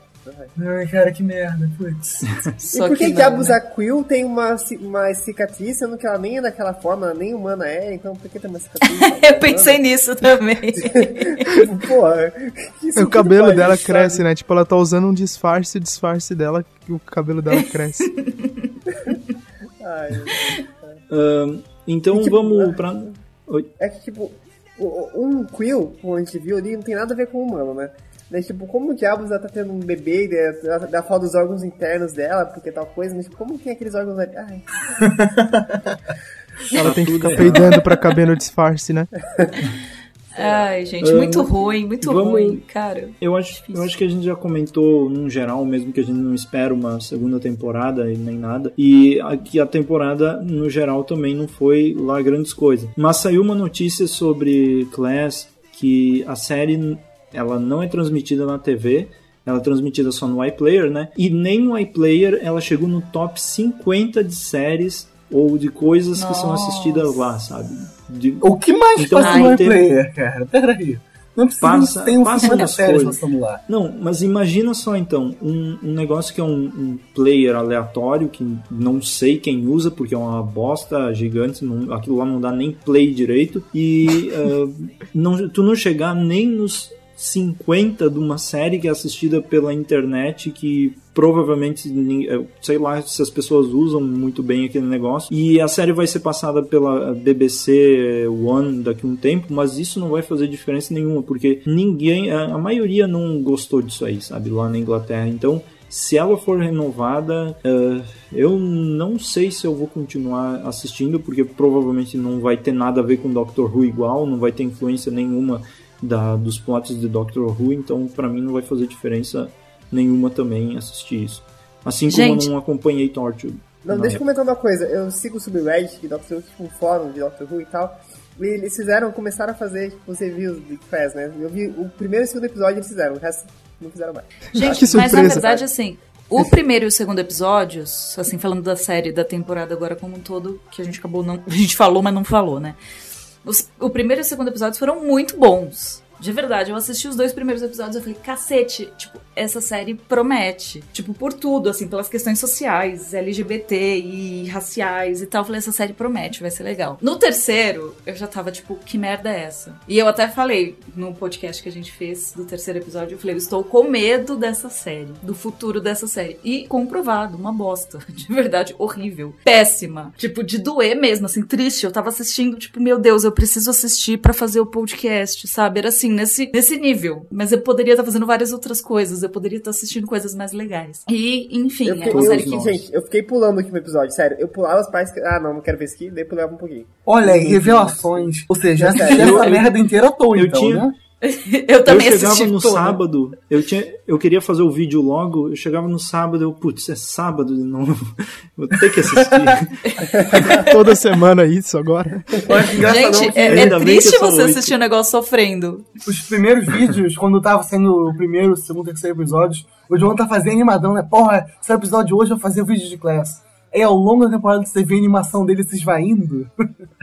[SPEAKER 3] Ai, cara, que merda, putz. [laughs]
[SPEAKER 2] Só
[SPEAKER 4] e por que,
[SPEAKER 2] que
[SPEAKER 4] que a
[SPEAKER 2] não,
[SPEAKER 4] Abusa Quill tem uma, uma cicatriz, sendo que ela nem é daquela forma, ela nem humana é, então por que tem uma cicatriz? [laughs]
[SPEAKER 2] Eu pensei nisso também. [laughs]
[SPEAKER 4] Porra, que
[SPEAKER 5] O cabelo dela
[SPEAKER 4] isso,
[SPEAKER 5] cresce,
[SPEAKER 4] sabe?
[SPEAKER 5] né? Tipo, ela tá usando um disfarce, o disfarce dela, que o cabelo dela cresce.
[SPEAKER 4] Ai,
[SPEAKER 1] então
[SPEAKER 4] E, tipo,
[SPEAKER 1] vamos pra. Oi.
[SPEAKER 4] é que, tipo, um Quill, como a gente viu ali, não tem nada a ver com o humano, né? Daí, tipo, como o diabos ela tá tendo um bebê, ela dá falta dos órgãos internos dela, porque tal coisa, mas tipo, como tem aqueles órgãos ali? Ai, [laughs]
[SPEAKER 5] Ela tem que ficar
[SPEAKER 1] errado.
[SPEAKER 5] peidando pra caber no disfarce, né? [laughs]
[SPEAKER 2] Ai, gente, muito ruim, muito
[SPEAKER 1] vamos-
[SPEAKER 2] ruim, cara.
[SPEAKER 1] Eu acho, eu acho que a gente já comentou num geral, mesmo que a gente não espera uma segunda temporada e nem nada. E aqui a temporada, no geral, também não foi lá grandes coisas. Mas saiu uma notícia sobre Class que a série ela não é transmitida na TV. Ela é transmitida só no iPlayer, né? E nem no iPlayer ela chegou no top 50 de séries ou de coisas que são
[SPEAKER 2] Nossa.
[SPEAKER 1] assistidas lá, sabe? De-
[SPEAKER 3] O que mais
[SPEAKER 1] Então,
[SPEAKER 3] passa no
[SPEAKER 1] vai ter-
[SPEAKER 3] iPlayer, cara? Peraí. Não precisa
[SPEAKER 1] Passa-
[SPEAKER 3] ter um
[SPEAKER 1] passa
[SPEAKER 3] 50
[SPEAKER 1] umas
[SPEAKER 3] séries
[SPEAKER 1] coisas.
[SPEAKER 3] passando lá.
[SPEAKER 1] Não, mas imagina só então, um, um negócio que é um, um player aleatório, que não sei quem usa, porque é uma bosta gigante, não- aquilo lá não dá nem play direito, e [laughs] ah, não, tu não chegar nem nos 50 de uma série que é assistida pela internet, que provavelmente, sei lá se as pessoas usam muito bem aquele negócio, e a série vai ser passada pela BBC One daqui a um tempo, mas isso não vai fazer diferença nenhuma, porque ninguém, a maioria não gostou disso aí, sabe, lá na Inglaterra, então se ela for renovada, eh, eu não sei se eu vou continuar assistindo, porque provavelmente não vai ter nada a ver com Doctor Who igual, não vai ter influência nenhuma da, dos plots de Doctor Who, então pra mim não vai fazer diferença nenhuma também assistir isso. Assim como
[SPEAKER 2] Gente.
[SPEAKER 1] eu não acompanhei Torchwood.
[SPEAKER 4] Não, deixa eu comentar uma coisa. Eu sigo o Subreddit, que Doctor Who, tipo um fórum de Doctor Who e tal. E eles fizeram, começaram a fazer tipo, os reviews de Class, né? Eu vi o primeiro e o segundo episódio eles fizeram, o resto não fizeram mais.
[SPEAKER 2] Gente,
[SPEAKER 5] Que
[SPEAKER 2] mas na
[SPEAKER 5] surpresa.
[SPEAKER 2] verdade, assim, o primeiro e o segundo episódios, assim, falando da série, da temporada agora como um todo, que a gente acabou não. [laughs] A gente falou, mas não falou, né? Os- o primeiro e o segundo episódios foram muito bons. De verdade, eu assisti os dois primeiros episódios e falei, cacete, tipo, essa série promete. Tipo, por tudo, assim, pelas questões sociais, LGBT e raciais e tal. Eu falei, essa série promete, vai ser legal. No terceiro, eu já tava, tipo, que merda é essa? E eu até falei no podcast que a gente fez do terceiro episódio, eu falei, eu estou com medo dessa série, do futuro dessa série. E comprovado, uma bosta. [laughs] De verdade, horrível. Péssima. Tipo, de doer mesmo, assim, triste. Eu tava assistindo, tipo, meu Deus, eu preciso assistir pra fazer o podcast, sabe? Era assim, nesse, nesse nível. Mas eu poderia estar fazendo várias outras coisas, eu poderia estar assistindo coisas mais legais. E, enfim,
[SPEAKER 4] Eu
[SPEAKER 2] é
[SPEAKER 4] fiquei,
[SPEAKER 2] uma
[SPEAKER 4] eu
[SPEAKER 2] série que.
[SPEAKER 4] gente, eu fiquei pulando o último episódio, sério. Eu pulava as partes que. Ah, não, não quero ver isso aqui, daí pulava um pouquinho.
[SPEAKER 3] Olha aí, revelações. Ou seja,
[SPEAKER 1] eu-
[SPEAKER 3] essa
[SPEAKER 1] eu-
[SPEAKER 3] merda inteira à toa,
[SPEAKER 1] eu
[SPEAKER 3] então,
[SPEAKER 1] tinha-
[SPEAKER 3] né? [laughs]
[SPEAKER 2] eu também
[SPEAKER 1] eu chegava
[SPEAKER 2] assisti
[SPEAKER 1] no
[SPEAKER 2] toda.
[SPEAKER 1] sábado, eu, tinha, eu queria fazer o vídeo logo, eu chegava no sábado, eu, putz, é sábado de novo, [laughs] vou ter que assistir. [laughs]
[SPEAKER 5] Toda semana isso agora.
[SPEAKER 2] Gente,
[SPEAKER 3] que
[SPEAKER 2] é, é triste
[SPEAKER 1] é
[SPEAKER 2] você assistir um negócio sofrendo.
[SPEAKER 3] os primeiros vídeos, quando tava sendo o primeiro, o segundo, terceiro episódio, o John tá fazendo animadão, né? Porra, esse episódio de hoje eu vou fazer o vídeo de Class. Aí ao longo da temporada você vê a animação dele se esvaindo.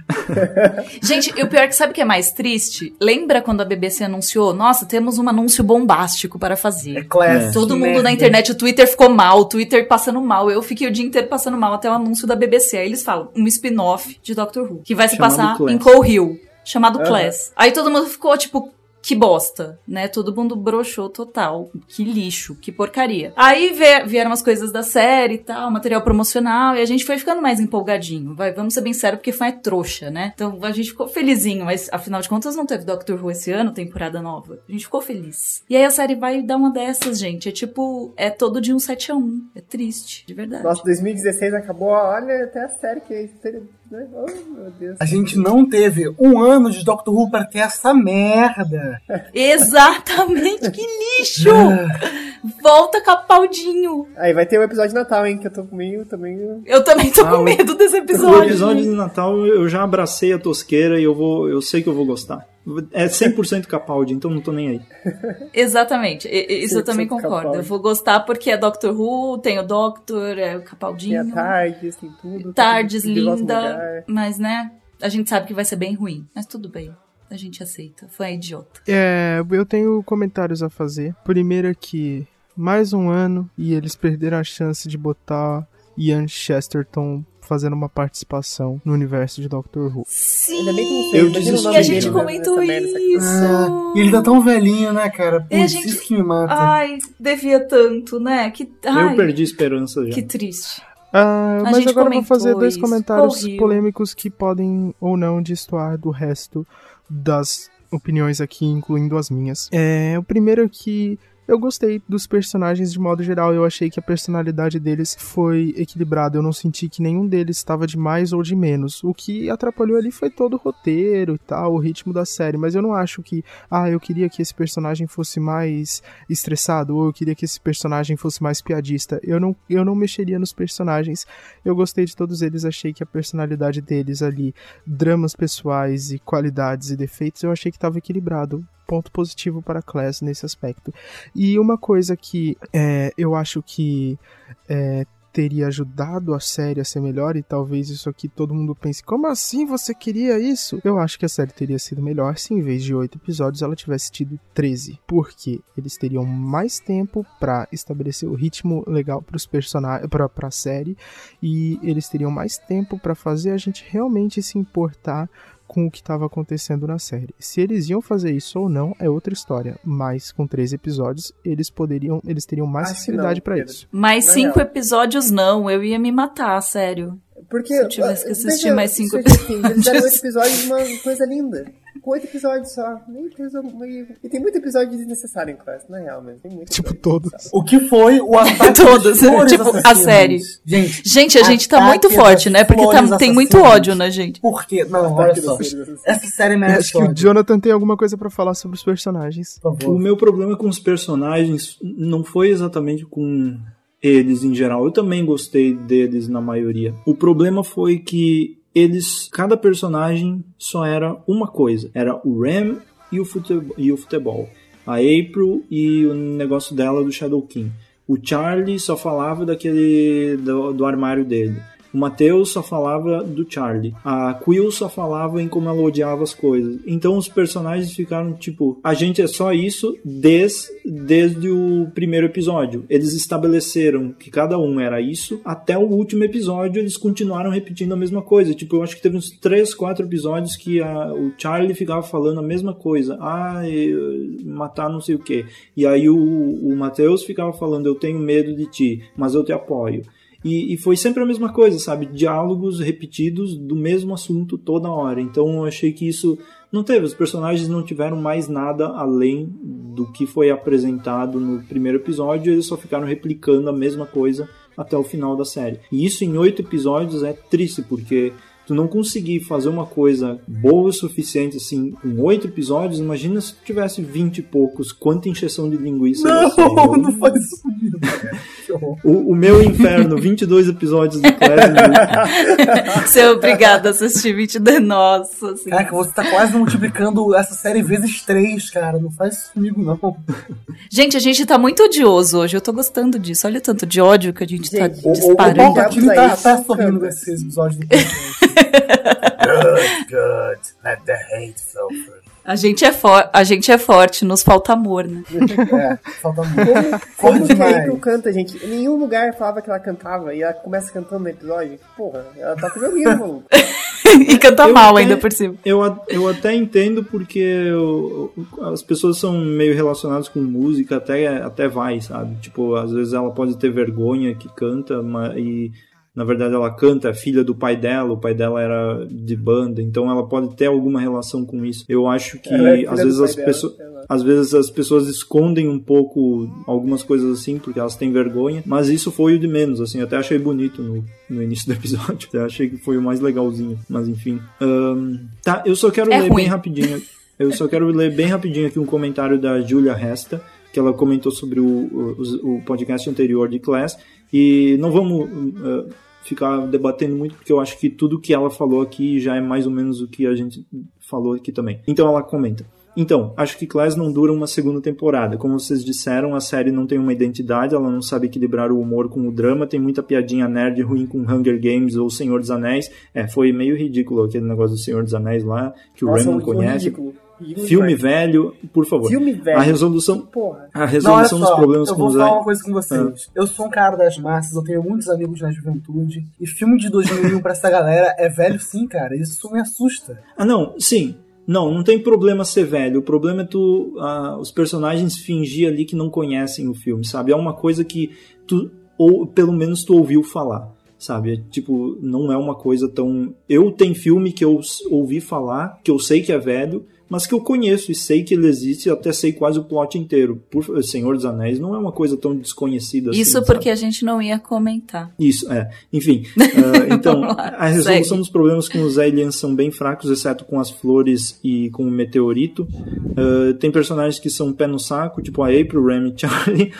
[SPEAKER 3] [laughs]
[SPEAKER 2] Gente, e o pior é que sabe o que é mais triste? Lembra quando a BBC anunciou? Nossa, temos um anúncio bombástico para
[SPEAKER 3] É
[SPEAKER 2] fazer.
[SPEAKER 3] Class.
[SPEAKER 2] Todo mundo
[SPEAKER 3] merda.
[SPEAKER 2] na internet, o Twitter ficou mal, o Twitter passando mal. Eu fiquei o dia inteiro passando mal até o anúncio da BBC. Aí eles falam, um spin-off de Doctor Who, que vai se
[SPEAKER 1] Chamado
[SPEAKER 2] passar
[SPEAKER 1] Class.
[SPEAKER 2] em Coal Hill, chamado
[SPEAKER 4] Aham.
[SPEAKER 2] Class. Aí todo mundo ficou tipo, que bosta, né? Todo mundo broxou total. Que lixo, que porcaria. Aí vie- vieram as coisas da série e tal, material promocional, e a gente foi ficando mais empolgadinho. Vai, vamos ser bem sérios, porque foi trouxa, né? Então a gente ficou felizinho, mas afinal de contas não teve Doctor Who esse ano, temporada nova. A gente ficou feliz. E aí a série vai dar uma dessas, gente. É tipo, é todo de um 7 a 1 É triste, de verdade.
[SPEAKER 4] Nossa, 2016 acabou, olha, até a série que. Né? Oh, meu Deus.
[SPEAKER 3] A gente não teve um ano de Doctor Who pra ter essa merda.
[SPEAKER 2] Exatamente, que lixo! Volta Capaldinho.
[SPEAKER 4] Aí vai ter o episódio de Natal, hein? Que eu tô comigo também.
[SPEAKER 2] Eu também tô
[SPEAKER 1] Ah,
[SPEAKER 2] com
[SPEAKER 1] o-
[SPEAKER 2] medo desse
[SPEAKER 1] O
[SPEAKER 2] episódio.
[SPEAKER 1] episódio de Natal eu já abracei a tosqueira e eu vou, eu sei que eu vou gostar. É 100% Capaldi, então não tô nem aí. [laughs]
[SPEAKER 2] Exatamente, isso eu também
[SPEAKER 4] 100%
[SPEAKER 2] concordo.
[SPEAKER 4] Capaldi.
[SPEAKER 2] Eu vou gostar porque é Doctor Who, tem o Doctor, é o
[SPEAKER 4] Tem
[SPEAKER 2] Capaldinho.
[SPEAKER 4] a Tardes, tem tudo.
[SPEAKER 2] Tardes
[SPEAKER 4] no
[SPEAKER 2] linda, mas né, a gente sabe que vai ser bem ruim. Mas tudo bem, a gente aceita. Foi idiota.
[SPEAKER 5] É, eu tenho comentários a fazer. Primeiro aqui, mais um ano e eles perderam a chance de botar Ian Chesterton fazendo uma participação no universo de Doctor Who.
[SPEAKER 2] Sim,
[SPEAKER 4] Ainda bem que não
[SPEAKER 1] Eu
[SPEAKER 4] sei,
[SPEAKER 1] desisti.
[SPEAKER 4] nome
[SPEAKER 2] a gente
[SPEAKER 4] dele, né,
[SPEAKER 2] comentou
[SPEAKER 4] essa
[SPEAKER 2] isso.
[SPEAKER 3] Ah, e ele tá tão velhinho, né, cara?
[SPEAKER 2] E a
[SPEAKER 3] Putz,
[SPEAKER 2] gente-
[SPEAKER 3] isso que me mata.
[SPEAKER 2] Ai, devia tanto, né? Que, ai,
[SPEAKER 1] eu perdi esperança já.
[SPEAKER 2] que triste.
[SPEAKER 5] Ah, mas agora eu vou fazer dois
[SPEAKER 2] isso.
[SPEAKER 5] comentários
[SPEAKER 2] Horrível.
[SPEAKER 5] polêmicos que podem ou não destoar do resto das opiniões aqui, incluindo as minhas. É, o primeiro é que eu gostei dos personagens de modo geral. Eu achei que a personalidade deles foi equilibrada. Eu não senti que nenhum deles estava de mais ou de menos. O que atrapalhou ali foi todo o roteiro e tal, o ritmo da série. Mas eu não acho que, ah, eu queria que esse personagem fosse mais estressado ou eu queria que esse personagem fosse mais piadista. Eu não, eu não mexeria nos personagens. Eu gostei de todos eles. Achei que a personalidade deles ali, dramas pessoais e qualidades e defeitos, eu achei que estava equilibrado ponto positivo para a Class nesse aspecto. E uma coisa que é, eu acho que é, teria ajudado a série a ser melhor, e talvez isso aqui todo mundo pense: como assim você queria isso? Eu acho que a série teria sido melhor se em vez de oito episódios ela tivesse tido 13, porque eles teriam mais tempo para estabelecer o ritmo legal para os personagens, para a série, e eles teriam mais tempo para fazer a gente realmente se importar com o que estava acontecendo na série. Se eles iam fazer isso ou não é outra história, mas com três episódios eles poderiam, eles teriam mais facilidade para isso.
[SPEAKER 2] Mais
[SPEAKER 4] Na
[SPEAKER 2] cinco episódios não, eu ia me matar, sério.
[SPEAKER 4] Porque.
[SPEAKER 2] Se eu tivesse que
[SPEAKER 4] veja,
[SPEAKER 2] assistir mais cinco
[SPEAKER 4] assim, eles fizeram oito episódios de uma coisa linda. Com oito episódios só. Nem E tem muito episódio desnecessário em classe, na real mesmo. Tem muito
[SPEAKER 5] Tipo todos.
[SPEAKER 3] O que foi o ataque [laughs]
[SPEAKER 2] Todos,
[SPEAKER 3] flores
[SPEAKER 2] tipo, a
[SPEAKER 3] assassinas.
[SPEAKER 2] série.
[SPEAKER 3] Gente,
[SPEAKER 2] Gente, a gente tá muito forte, né? Porque tá- tem muito ódio na gente.
[SPEAKER 3] por quê? Não, olha só. Essa série
[SPEAKER 5] Eu
[SPEAKER 3] merece
[SPEAKER 5] acho que o Jonathan tem alguma coisa para falar sobre os personagens.
[SPEAKER 3] por
[SPEAKER 1] O meu problema com os personagens não foi exatamente com eles em geral. Eu também gostei deles na maioria. O problema foi que eles, cada personagem só era uma coisa. Era o Ram e o futebol. E o futebol. A April e o negócio dela do Shadow King. O Charlie só falava daquele do, do armário dele. O Matheus só falava do Charlie. A Quill só falava em como ela odiava as coisas. Então os personagens ficaram tipo, a gente é só isso desde, desde o primeiro episódio. Eles estabeleceram que cada um era isso. Até o último episódio eles continuaram repetindo a mesma coisa. Tipo, eu acho que teve uns 3, 4 episódios que a- o Charlie ficava falando a mesma coisa. Ah, matar não sei o que. E aí o, o Matheus ficava falando, eu tenho medo de ti, mas eu te apoio. E, e foi sempre a mesma coisa, sabe? Diálogos repetidos do mesmo assunto toda hora. Então eu achei que isso não teve. Os personagens não tiveram mais nada além do que foi apresentado no primeiro episódio. Eles só ficaram replicando a mesma coisa até o final da série. E isso em oito episódios é triste, porque tu não conseguir fazer uma coisa boa o suficiente assim com oito episódios, imagina se tu tivesse vinte e poucos, quanta encheção de linguiça.
[SPEAKER 3] Não, [laughs] não faz isso. [laughs]
[SPEAKER 1] o, o meu inferno, 22 episódios do Clash. [laughs]
[SPEAKER 2] Ser obrigada a assistir 22. Nossa, assim.
[SPEAKER 3] Caraca, você tá quase multiplicando essa série vezes três, cara. Não faz isso comigo, não.
[SPEAKER 2] Gente, a gente tá muito odioso hoje. Eu tô gostando disso. Olha o tanto de ódio que a gente, tá
[SPEAKER 4] Gente,
[SPEAKER 3] O, o, o
[SPEAKER 2] disparando.
[SPEAKER 3] Paulo Tini tá, tá
[SPEAKER 4] aí,
[SPEAKER 3] sorrindo
[SPEAKER 4] canta.
[SPEAKER 3] nesse episódio do [laughs] podcast. good, good. Let the hate suffer.
[SPEAKER 2] A gente, é for... a gente é forte, nos falta amor, né? [laughs]
[SPEAKER 3] É, falta muito.
[SPEAKER 4] Como
[SPEAKER 3] Como
[SPEAKER 4] que a. April canta, gente? Em nenhum lugar falava que ela cantava e ela começa cantando no episódio. Porra, ela tá violino, [laughs] maluco.
[SPEAKER 2] e canta
[SPEAKER 1] Eu
[SPEAKER 2] mal
[SPEAKER 1] até-
[SPEAKER 2] ainda por cima.
[SPEAKER 1] Eu, eu até entendo porque eu- as pessoas são meio relacionadas com música, até, até vai, sabe? Tipo, às vezes ela pode ter vergonha que canta, mas, e na verdade ela canta, é filha do pai dela, o pai dela era de banda, então ela pode ter alguma relação com isso. Eu acho que
[SPEAKER 4] é
[SPEAKER 1] às vezes as pessoas. Às vezes as pessoas escondem um pouco algumas coisas assim, porque elas têm vergonha, mas isso foi o de menos, assim, até achei bonito no, no início do [laughs] episódio, até achei que foi o mais legalzinho, mas enfim. Ahn, tá, eu só quero
[SPEAKER 2] É
[SPEAKER 1] ler
[SPEAKER 2] ruim.
[SPEAKER 1] bem rapidinho, eu só quero ler bem rapidinho aqui um comentário da Julia Resta, que ela comentou sobre o, o, o podcast anterior de Class, e não vamos uh, ficar debatendo muito, porque eu acho que tudo que ela falou aqui já é mais ou menos o que a gente falou aqui também. Então ela comenta. Então, acho que Class não dura uma segunda temporada. Como vocês disseram, a série não tem uma identidade, ela não sabe equilibrar o humor com o drama, tem muita piadinha nerd ruim com Hunger Games ou Senhor dos Anéis. É, foi meio ridículo aquele negócio do Senhor dos Anéis lá, que o
[SPEAKER 4] Nossa,
[SPEAKER 1] não
[SPEAKER 4] muito
[SPEAKER 1] conhece.
[SPEAKER 4] ridículo.
[SPEAKER 1] Filme
[SPEAKER 4] demais.
[SPEAKER 1] velho, por favor.
[SPEAKER 4] Filme velho.
[SPEAKER 1] A resolução,
[SPEAKER 4] Porra.
[SPEAKER 1] a
[SPEAKER 3] Não,
[SPEAKER 1] resolução dos
[SPEAKER 3] só,
[SPEAKER 1] problemas
[SPEAKER 3] eu
[SPEAKER 1] com
[SPEAKER 3] vou
[SPEAKER 1] os
[SPEAKER 3] falar uma coisa com vocês. Eu sou um cara das massas, eu tenho muitos amigos na juventude. E filme de 2001 pra essa galera é velho sim, cara. Isso me assusta.
[SPEAKER 1] Ah, não, sim. Não, não tem problema ser velho. O problema é tu, ah, os personagens fingir ali que não conhecem o filme, sabe? É uma coisa que tu, ou pelo menos tu ouviu falar, sabe? É, tipo, não é uma coisa tão. Eu tenho filme que eu ouvi falar, que eu sei que é velho, mas que eu conheço e sei que ele existe, e até sei quase o plot inteiro. Por Senhor dos Anéis não é uma coisa tão desconhecida assim.
[SPEAKER 2] Isso porque a gente não ia comentar.
[SPEAKER 1] Isso, é. Enfim, [laughs] uh, então,
[SPEAKER 2] lá,
[SPEAKER 1] a resolução
[SPEAKER 2] segue.
[SPEAKER 1] dos problemas com os aliens são bem fracos, exceto com as flores e com o meteorito. Uh, tem personagens que são pé no saco, tipo a April, Remy e Charlie.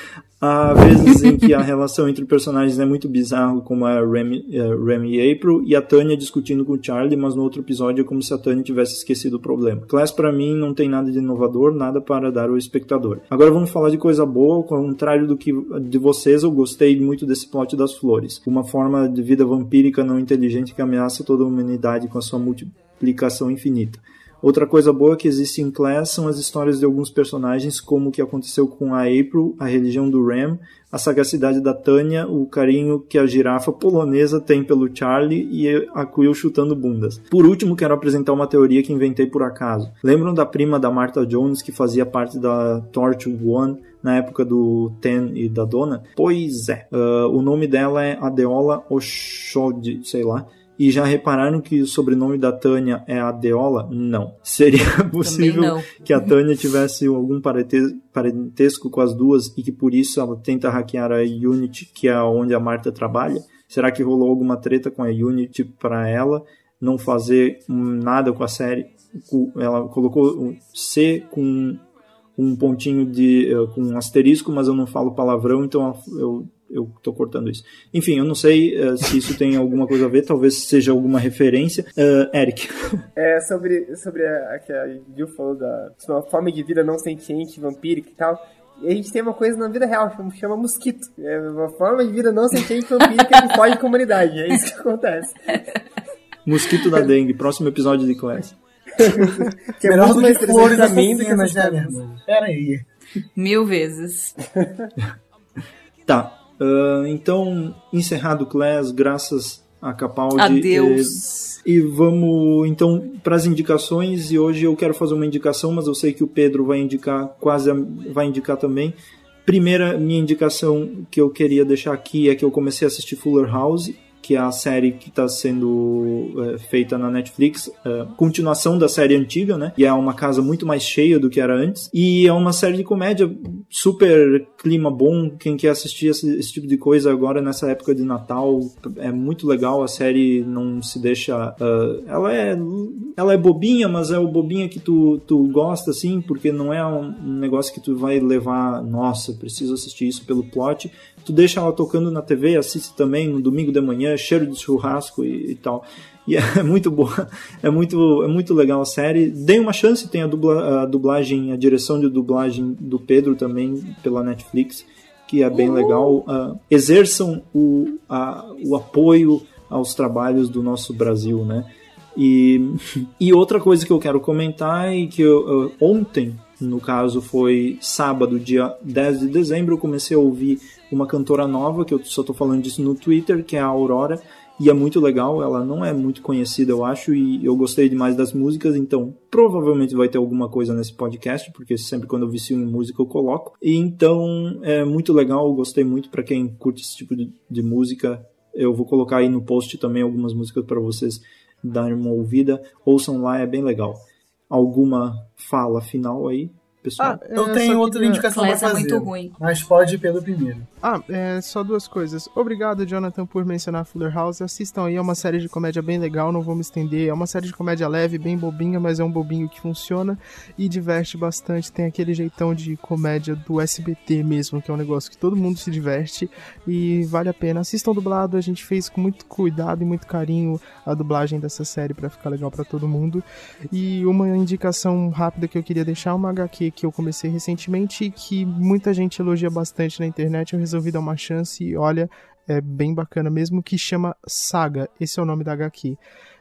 [SPEAKER 1] Há vezes em que a relação entre personagens é muito bizarro, como a Remy, e April, e a Tânia discutindo com o Charlie, mas no outro episódio é como se a Tânia tivesse esquecido o problema. Class, pra mim, não tem nada de inovador, nada para dar ao espectador. Agora vamos falar de coisa boa, ao contrário do que de vocês, eu gostei muito desse plot das flores. Uma forma de vida vampírica não inteligente que ameaça toda a humanidade com a sua multiplicação infinita. Outra coisa boa que existe em Class são as histórias de alguns personagens, como o que aconteceu com a April, a religião do Ram, a sagacidade da Tânia, o carinho que a girafa polonesa tem pelo Charlie e a Quill chutando bundas. Por último, quero apresentar uma teoria que inventei por acaso. Lembram da prima da Martha Jones que fazia parte da Torch One na época do Ten e da Donna? Pois é. Uh, o nome dela é Adeola Oshodi, sei lá. E já repararam que o sobrenome da Tânia é Adeola? Não. Seria [laughs] possível que a Tânia tivesse algum parente- parentesco com as duas e que por isso ela tenta hackear a Unity, que é onde a Marta trabalha? Será que rolou alguma treta com a Unity para ela não fazer nada com a série? Ela colocou C com um pontinho de eh, com um asterisco, mas eu não falo palavrão, então eu eu tô cortando isso. Enfim, eu não sei eh, se isso tem alguma coisa a ver, talvez seja alguma referência. Eh, Eric, [laughs]
[SPEAKER 4] É sobre, sobre a, a que a Gil falou da uma forma de vida não sentiente, vampírica e tal. E a gente tem uma coisa na vida real, chama, chama mosquito. É uma forma de vida não sentiente vampírica que foge de comunidade. É isso que acontece.
[SPEAKER 1] mosquito da dengue, próximo episódio de Class. [laughs]
[SPEAKER 4] Que é
[SPEAKER 3] Melhor do que flores
[SPEAKER 4] pra mim do que
[SPEAKER 3] meu? Pera aí.
[SPEAKER 2] Mil vezes. [laughs]
[SPEAKER 1] Tá. Ah, então, encerrado Class, graças a Capaldi.
[SPEAKER 2] Adeus.
[SPEAKER 1] eh, E vamos então para as indicações. E hoje eu quero fazer uma indicação, mas eu sei que o Pedro vai indicar, quase vai indicar também. Primeira minha indicação que eu queria deixar aqui é que eu comecei a assistir Fuller House, que é a série que está sendo eh, feita na Netflix, eh, continuação da série antiga, né? E é uma casa muito mais cheia do que era antes. E é uma série de comédia super clima bom. Quem quer assistir esse, esse tipo de coisa agora nessa época de Natal é muito legal. A série não se deixa. ah, ela é ela é bobinha, mas é o bobinha que tu, tu gosta, assim, porque não é um, um negócio que tu vai levar. Nossa, preciso assistir isso pelo plot. Tu deixa ela tocando na TV, assiste também no domingo de manhã, cheiro de churrasco e, e tal. E é [laughs] muito boa, é muito, é muito legal a série. Dei uma chance, tem a, dubla, a dublagem, a direção de dublagem do Pedro também pela Netflix, que é bem legal. Ah, exerçam o, a, o apoio aos trabalhos do nosso Brasil, né? E, [laughs] e outra coisa que eu quero comentar é que eu, eu- ontem, no caso foi sábado, dia 10 de dezembro, eu comecei a ouvir uma cantora nova, que eu só tô falando disso no Twitter, que é a Aurora, e é muito legal, ela não é muito conhecida, eu acho, e eu gostei demais das músicas, então provavelmente vai ter alguma coisa nesse podcast, porque sempre quando eu vicio em música eu coloco. E então é muito legal, eu gostei muito para quem curte esse tipo de, de música. Eu vou colocar aí no post também algumas músicas para vocês darem uma ouvida. Ouçam lá, é bem legal. Alguma fala final aí, pessoal?
[SPEAKER 5] Ah,
[SPEAKER 3] Eu
[SPEAKER 5] é,
[SPEAKER 3] tenho outra
[SPEAKER 5] queria-
[SPEAKER 3] indicação pra
[SPEAKER 2] Class é
[SPEAKER 3] fazer.
[SPEAKER 2] muito ruim.
[SPEAKER 3] Mas pode ir pelo primeiro.
[SPEAKER 5] Ah, é, só duas coisas. Obrigado, Jonathan, por mencionar Fuller House. Assistam aí, é uma série de comédia bem legal, não vou me estender. É uma série de comédia leve, bem bobinha, mas é um bobinho que funciona e diverte bastante. Tem aquele jeitão de comédia do SBT mesmo, que é um negócio que todo mundo se diverte e vale a pena. Assistam dublado, a gente fez com muito cuidado e muito carinho a dublagem dessa série pra ficar legal pra todo mundo. E uma indicação rápida que eu queria deixar, uma HQ que eu comecei recentemente e que muita gente elogia bastante na internet, eu resolvi dar uma chance e olha, é bem bacana mesmo, que chama Saga, esse é o nome da HQ.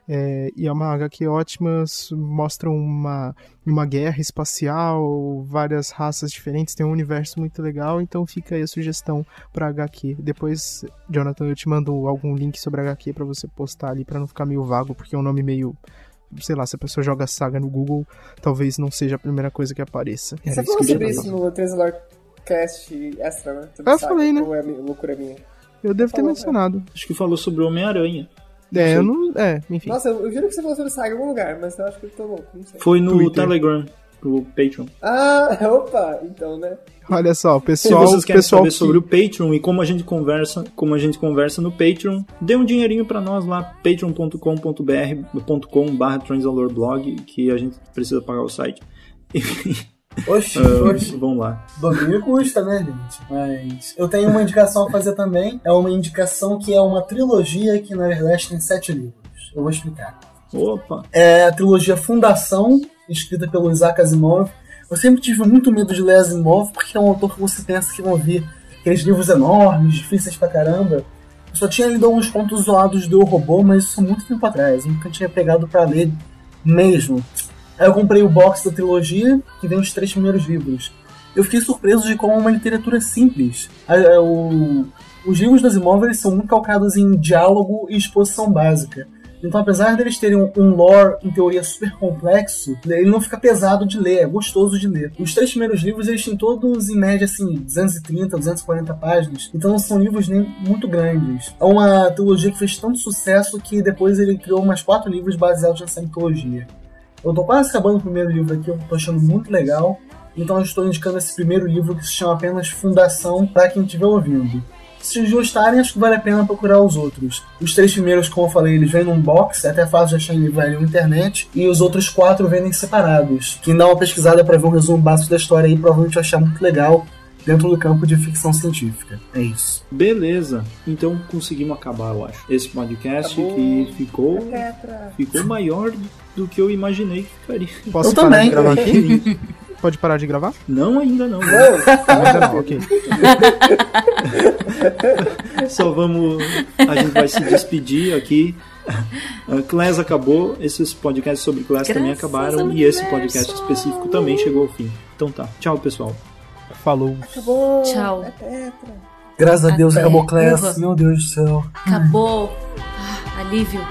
[SPEAKER 5] É, e é uma HQ ótima, mostra uma, uma guerra espacial, várias raças diferentes, tem um universo muito legal, então fica aí a sugestão pra HQ. Depois, Jonathan, eu te mando algum link sobre a HQ pra você postar ali, pra não ficar meio vago, porque é um nome meio sei lá, se a pessoa joga saga no Google, talvez não seja a primeira coisa que apareça. Era
[SPEAKER 4] Você falou sobre isso no Translor Cast Extra, né?
[SPEAKER 5] Eu
[SPEAKER 4] saga,
[SPEAKER 5] falei, né?
[SPEAKER 4] Ou é loucura minha?
[SPEAKER 5] Eu devo ter
[SPEAKER 4] Falou,
[SPEAKER 5] mencionado.
[SPEAKER 1] Acho que falou sobre o Homem-Aranha.
[SPEAKER 5] É, eu não. É, enfim.
[SPEAKER 4] Nossa, eu, eu juro que você falou sobre Saga em algum lugar, mas eu acho que eu tô louco, não sei.
[SPEAKER 1] Foi no
[SPEAKER 5] Twitter.
[SPEAKER 1] Telegram, no Patreon.
[SPEAKER 4] Ah, [laughs] opa, então, né?
[SPEAKER 5] Olha só, o
[SPEAKER 1] Se
[SPEAKER 5] pessoal.
[SPEAKER 1] vocês
[SPEAKER 5] o
[SPEAKER 1] querem
[SPEAKER 5] pessoal
[SPEAKER 1] saber
[SPEAKER 5] que-
[SPEAKER 1] sobre o Patreon e como a gente conversa, como a gente conversa no Patreon, dê um dinheirinho pra nós lá, patreon.com.br blog, que a gente precisa pagar o site. [laughs]
[SPEAKER 3] Oxi,
[SPEAKER 1] Ah,
[SPEAKER 3] oxi.
[SPEAKER 1] vamos lá.
[SPEAKER 3] Domingo custa, né, gente? Mas eu tenho uma indicação a fazer também. É uma indicação que é uma trilogia que, na verdade, tem sete livros. Eu vou explicar.
[SPEAKER 1] Opa!
[SPEAKER 3] É a trilogia Fundação, escrita pelo Isaac Asimov. Eu sempre tive muito medo de ler Asimov, porque é um autor que você pensa que vão vir aqueles livros enormes, difíceis pra caramba. Eu só tinha lido alguns contos zoados do Robô, mas isso muito tempo atrás. Eu nunca tinha pegado pra ler mesmo. Aí eu comprei o box da trilogia, que vem os três primeiros livros. Eu fiquei surpreso de como é uma literatura simples. O- os livros das imóveis são muito calcados em diálogo e exposição básica. Então, apesar deles terem um, um lore, em teoria, super complexo, ele não fica pesado de ler, é gostoso de ler. Os três primeiros livros, eles têm todos, em média, assim, 230, 240 páginas. Então, não são livros nem muito grandes. É uma trilogia que fez tanto sucesso que depois ele criou mais quatro livros baseados nessa mitologia. Eu tô quase acabando o primeiro livro aqui, eu tô achando muito legal. Então eu estou indicando esse primeiro livro que se chama apenas Fundação para quem estiver ouvindo. Se gostarem, acho que vale a pena procurar os outros. Os três primeiros, como eu falei, eles vêm num box, é até fácil de achar em livraria na internet, e os outros quatro vendem separados. Quem dá uma pesquisada para ver um resumo básico da história aí provavelmente vai achar muito legal dentro do campo de ficção científica. É isso.
[SPEAKER 1] Beleza. Então conseguimos acabar, eu acho. Esse podcast
[SPEAKER 4] Acabou.
[SPEAKER 1] que ficou, ficou maior do que eu imaginei que ficaria.
[SPEAKER 5] Posso
[SPEAKER 3] Eu
[SPEAKER 5] parar
[SPEAKER 3] também.
[SPEAKER 5] de gravar aqui? [laughs] Pode parar de gravar?
[SPEAKER 1] Não, ainda não.
[SPEAKER 5] Ainda não, ok. [laughs]
[SPEAKER 1] Só vamos. A gente vai se despedir aqui. A Class acabou, esses podcasts sobre Class também
[SPEAKER 2] Graças
[SPEAKER 1] acabaram
[SPEAKER 2] ao
[SPEAKER 1] e esse podcast específico também chegou ao fim. Então tá, tchau pessoal.
[SPEAKER 5] Falou.
[SPEAKER 4] Acabou.
[SPEAKER 2] Tchau.
[SPEAKER 3] Graças a Deus
[SPEAKER 2] Até.
[SPEAKER 3] acabou Class.
[SPEAKER 2] Uva.
[SPEAKER 3] Meu Deus do céu.
[SPEAKER 2] Acabou. Ah, alívio.